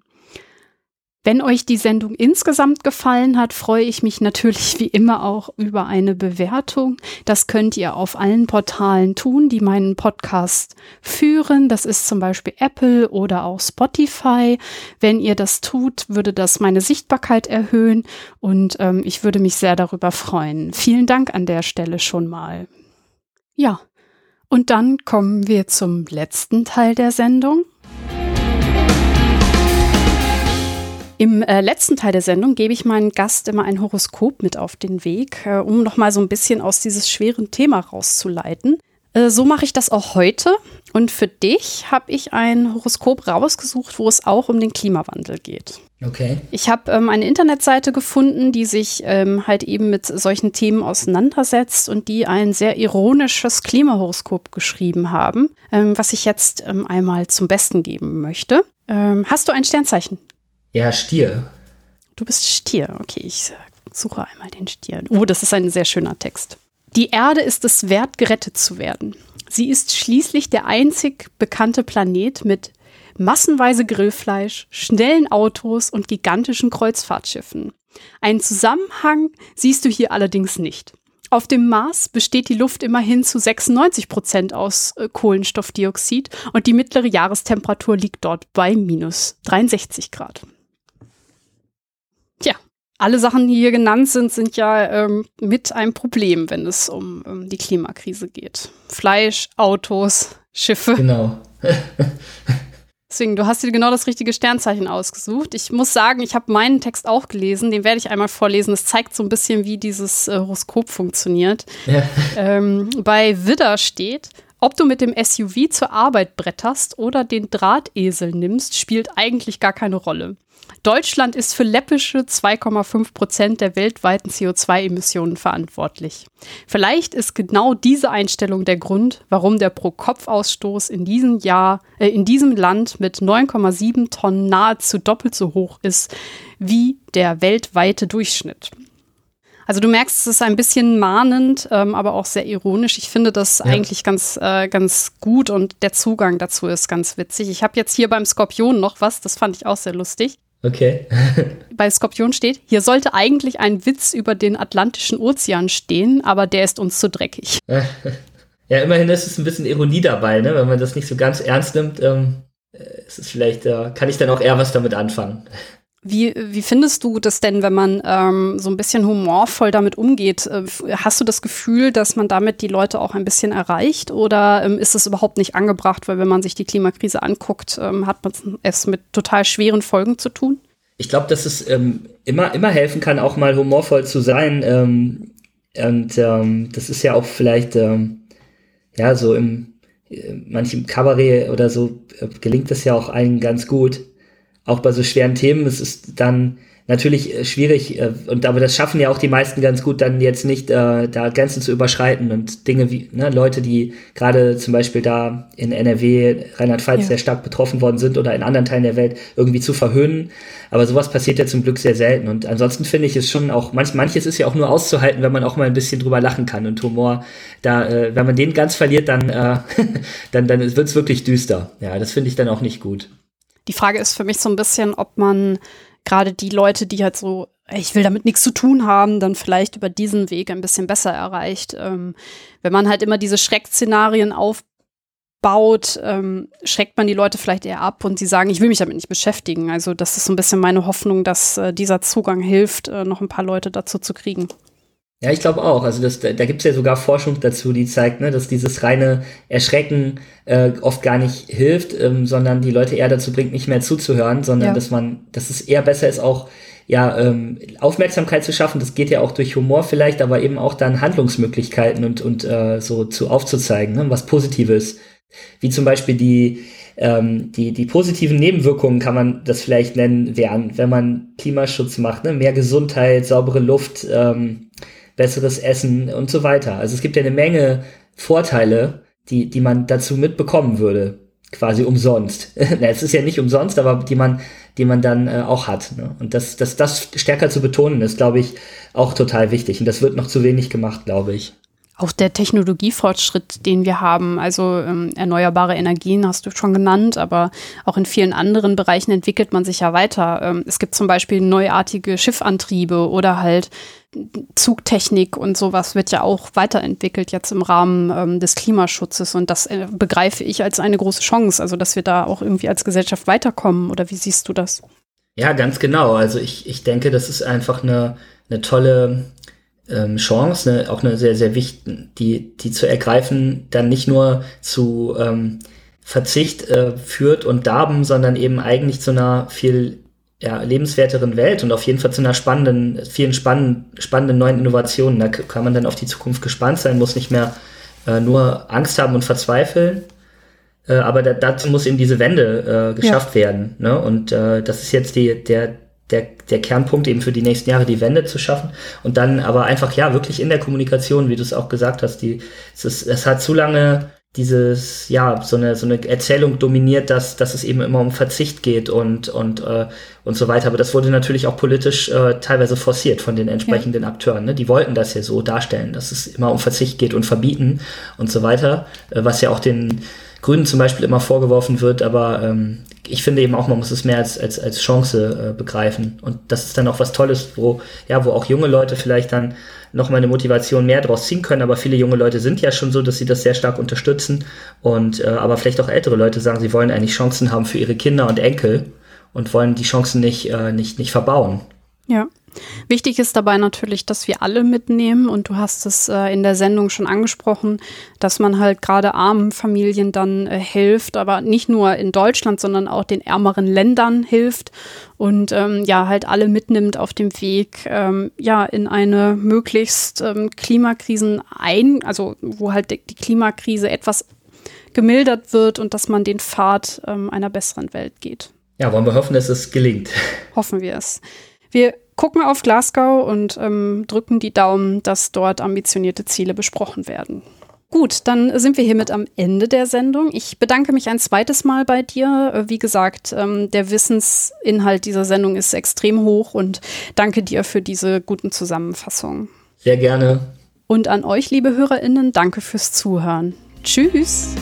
Wenn euch die Sendung insgesamt gefallen hat, freue ich mich natürlich wie immer auch über eine Bewertung. Das könnt ihr auf allen Portalen tun, die meinen Podcast führen. Das ist zum Beispiel Apple oder auch Spotify. Wenn ihr das tut, würde das meine Sichtbarkeit erhöhen und ähm, ich würde mich sehr darüber freuen. Vielen Dank an der Stelle schon mal. Ja, und dann kommen wir zum letzten Teil der Sendung. Im äh, letzten Teil der Sendung gebe ich meinen Gast immer ein Horoskop mit auf den Weg, äh, um noch mal so ein bisschen aus dieses schweren Thema rauszuleiten. Äh, so mache ich das auch heute. Und für dich habe ich ein Horoskop rausgesucht, wo es auch um den Klimawandel geht. Okay. Ich habe ähm, eine Internetseite gefunden, die sich ähm, halt eben mit solchen Themen auseinandersetzt und die ein sehr ironisches Klimahoroskop geschrieben haben, ähm, was ich jetzt ähm, einmal zum Besten geben möchte. Ähm, hast du ein Sternzeichen? Ja, Stier. Du bist Stier. Okay, ich suche einmal den Stier. Oh, das ist ein sehr schöner Text. Die Erde ist es wert, gerettet zu werden. Sie ist schließlich der einzig bekannte Planet mit massenweise Grillfleisch, schnellen Autos und gigantischen Kreuzfahrtschiffen. Einen Zusammenhang siehst du hier allerdings nicht. Auf dem Mars besteht die Luft immerhin zu 96 Prozent aus äh, Kohlenstoffdioxid und die mittlere Jahrestemperatur liegt dort bei minus 63 Grad. Alle Sachen, die hier genannt sind, sind ja ähm, mit einem Problem, wenn es um, um die Klimakrise geht. Fleisch, Autos, Schiffe. Genau. Deswegen, du hast dir genau das richtige Sternzeichen ausgesucht. Ich muss sagen, ich habe meinen Text auch gelesen, den werde ich einmal vorlesen. Das zeigt so ein bisschen, wie dieses äh, Horoskop funktioniert. Ja. Ähm, bei Widder steht, ob du mit dem SUV zur Arbeit bretterst oder den Drahtesel nimmst, spielt eigentlich gar keine Rolle. Deutschland ist für läppische 2,5 Prozent der weltweiten CO2-Emissionen verantwortlich. Vielleicht ist genau diese Einstellung der Grund, warum der Pro-Kopf-Ausstoß in diesem Jahr, äh, in diesem Land mit 9,7 Tonnen nahezu doppelt so hoch ist wie der weltweite Durchschnitt. Also du merkst, es ist ein bisschen mahnend, ähm, aber auch sehr ironisch. Ich finde das ja. eigentlich ganz, äh, ganz gut und der Zugang dazu ist ganz witzig. Ich habe jetzt hier beim Skorpion noch was, das fand ich auch sehr lustig. Okay. Bei Skorpion steht, hier sollte eigentlich ein Witz über den Atlantischen Ozean stehen, aber der ist uns zu dreckig. Ja, immerhin ist es ein bisschen Ironie dabei, ne? wenn man das nicht so ganz ernst nimmt. Ähm, ist es vielleicht, äh, kann ich dann auch eher was damit anfangen. Wie, wie findest du das denn, wenn man ähm, so ein bisschen humorvoll damit umgeht? Äh, hast du das Gefühl, dass man damit die Leute auch ein bisschen erreicht oder ähm, ist es überhaupt nicht angebracht? Weil wenn man sich die Klimakrise anguckt, ähm, hat man es mit total schweren Folgen zu tun? Ich glaube, dass es ähm, immer, immer helfen kann, auch mal humorvoll zu sein. Ähm, und ähm, das ist ja auch vielleicht, ja, so im äh, manchem Kabarett oder so äh, gelingt das ja auch allen ganz gut auch bei so schweren Themen, es ist dann natürlich äh, schwierig, äh, und aber das schaffen ja auch die meisten ganz gut, dann jetzt nicht äh, da Grenzen zu überschreiten und Dinge wie, ne, Leute, die gerade zum Beispiel da in NRW, Rheinland-Pfalz ja. sehr stark betroffen worden sind oder in anderen Teilen der Welt irgendwie zu verhöhnen. Aber sowas passiert ja zum Glück sehr selten. Und ansonsten finde ich es schon auch, manch, manches ist ja auch nur auszuhalten, wenn man auch mal ein bisschen drüber lachen kann. Und Humor, da, äh, wenn man den ganz verliert, dann, äh, dann, dann wird es wirklich düster. Ja, das finde ich dann auch nicht gut. Die Frage ist für mich so ein bisschen, ob man gerade die Leute, die halt so, ich will damit nichts zu tun haben, dann vielleicht über diesen Weg ein bisschen besser erreicht. Ähm, wenn man halt immer diese Schreckszenarien aufbaut, ähm, schreckt man die Leute vielleicht eher ab und sie sagen, ich will mich damit nicht beschäftigen. Also das ist so ein bisschen meine Hoffnung, dass äh, dieser Zugang hilft, äh, noch ein paar Leute dazu zu kriegen. Ja, ich glaube auch. Also das, da, gibt es ja sogar Forschung dazu, die zeigt, ne, dass dieses reine Erschrecken äh, oft gar nicht hilft, ähm, sondern die Leute eher dazu bringt, nicht mehr zuzuhören, sondern ja. dass man, dass es eher besser ist, auch ja, ähm, Aufmerksamkeit zu schaffen. Das geht ja auch durch Humor vielleicht, aber eben auch dann Handlungsmöglichkeiten und, und äh, so zu aufzuzeigen, ne, was Positives. Wie zum Beispiel die, ähm, die, die positiven Nebenwirkungen kann man das vielleicht nennen, wären, wenn man Klimaschutz macht, ne? mehr Gesundheit, saubere Luft, ähm, besseres Essen und so weiter. Also es gibt ja eine Menge Vorteile, die, die man dazu mitbekommen würde, quasi umsonst. es ist ja nicht umsonst, aber die man, die man dann äh, auch hat. Ne? Und das, das, das stärker zu betonen, ist, glaube ich, auch total wichtig. Und das wird noch zu wenig gemacht, glaube ich auch der Technologiefortschritt, den wir haben, also ähm, erneuerbare Energien hast du schon genannt, aber auch in vielen anderen Bereichen entwickelt man sich ja weiter. Ähm, es gibt zum Beispiel neuartige Schiffantriebe oder halt Zugtechnik und sowas wird ja auch weiterentwickelt jetzt im Rahmen ähm, des Klimaschutzes und das äh, begreife ich als eine große Chance, also dass wir da auch irgendwie als Gesellschaft weiterkommen oder wie siehst du das? Ja, ganz genau. Also ich, ich denke, das ist einfach eine, eine tolle ähm, Chance, ne, auch eine sehr, sehr wichtige, die, die zu ergreifen, dann nicht nur zu ähm, Verzicht äh, führt und Darben, sondern eben eigentlich zu einer viel ja, lebenswerteren Welt und auf jeden Fall zu einer spannenden, vielen spannenden, spannenden neuen Innovationen. Da kann man dann auf die Zukunft gespannt sein, muss nicht mehr äh, nur Angst haben und verzweifeln. Äh, aber da, dazu muss eben diese Wende äh, geschafft ja. werden. Ne? Und äh, das ist jetzt die, der, der, der Kernpunkt eben für die nächsten Jahre, die Wende zu schaffen. Und dann aber einfach, ja, wirklich in der Kommunikation, wie du es auch gesagt hast, die, es, ist, es hat zu lange dieses, ja, so eine, so eine Erzählung dominiert, dass, dass es eben immer um Verzicht geht und, und, äh, und so weiter. Aber das wurde natürlich auch politisch äh, teilweise forciert von den entsprechenden ja. Akteuren. Ne? Die wollten das ja so darstellen, dass es immer um Verzicht geht und verbieten und so weiter, äh, was ja auch den Grünen zum Beispiel immer vorgeworfen wird, aber ähm, ich finde eben auch, man muss es mehr als, als, als Chance äh, begreifen. Und das ist dann auch was Tolles, wo, ja, wo auch junge Leute vielleicht dann nochmal eine Motivation mehr draus ziehen können. Aber viele junge Leute sind ja schon so, dass sie das sehr stark unterstützen. Und äh, aber vielleicht auch ältere Leute sagen, sie wollen eigentlich Chancen haben für ihre Kinder und Enkel und wollen die Chancen nicht, äh, nicht, nicht verbauen. Ja. Wichtig ist dabei natürlich, dass wir alle mitnehmen und du hast es äh, in der Sendung schon angesprochen, dass man halt gerade armen Familien dann äh, hilft, aber nicht nur in Deutschland, sondern auch den ärmeren Ländern hilft und ähm, ja halt alle mitnimmt auf dem Weg ähm, ja in eine möglichst ähm, Klimakrisen ein, also wo halt die Klimakrise etwas gemildert wird und dass man den Pfad ähm, einer besseren Welt geht. Ja, wollen wir hoffen, dass es gelingt. Hoffen wir es. Wir gucken auf Glasgow und ähm, drücken die Daumen, dass dort ambitionierte Ziele besprochen werden. Gut, dann sind wir hiermit am Ende der Sendung. Ich bedanke mich ein zweites Mal bei dir. Äh, wie gesagt, ähm, der Wissensinhalt dieser Sendung ist extrem hoch und danke dir für diese guten Zusammenfassungen. Sehr gerne. Und an euch, liebe HörerInnen, danke fürs Zuhören. Tschüss.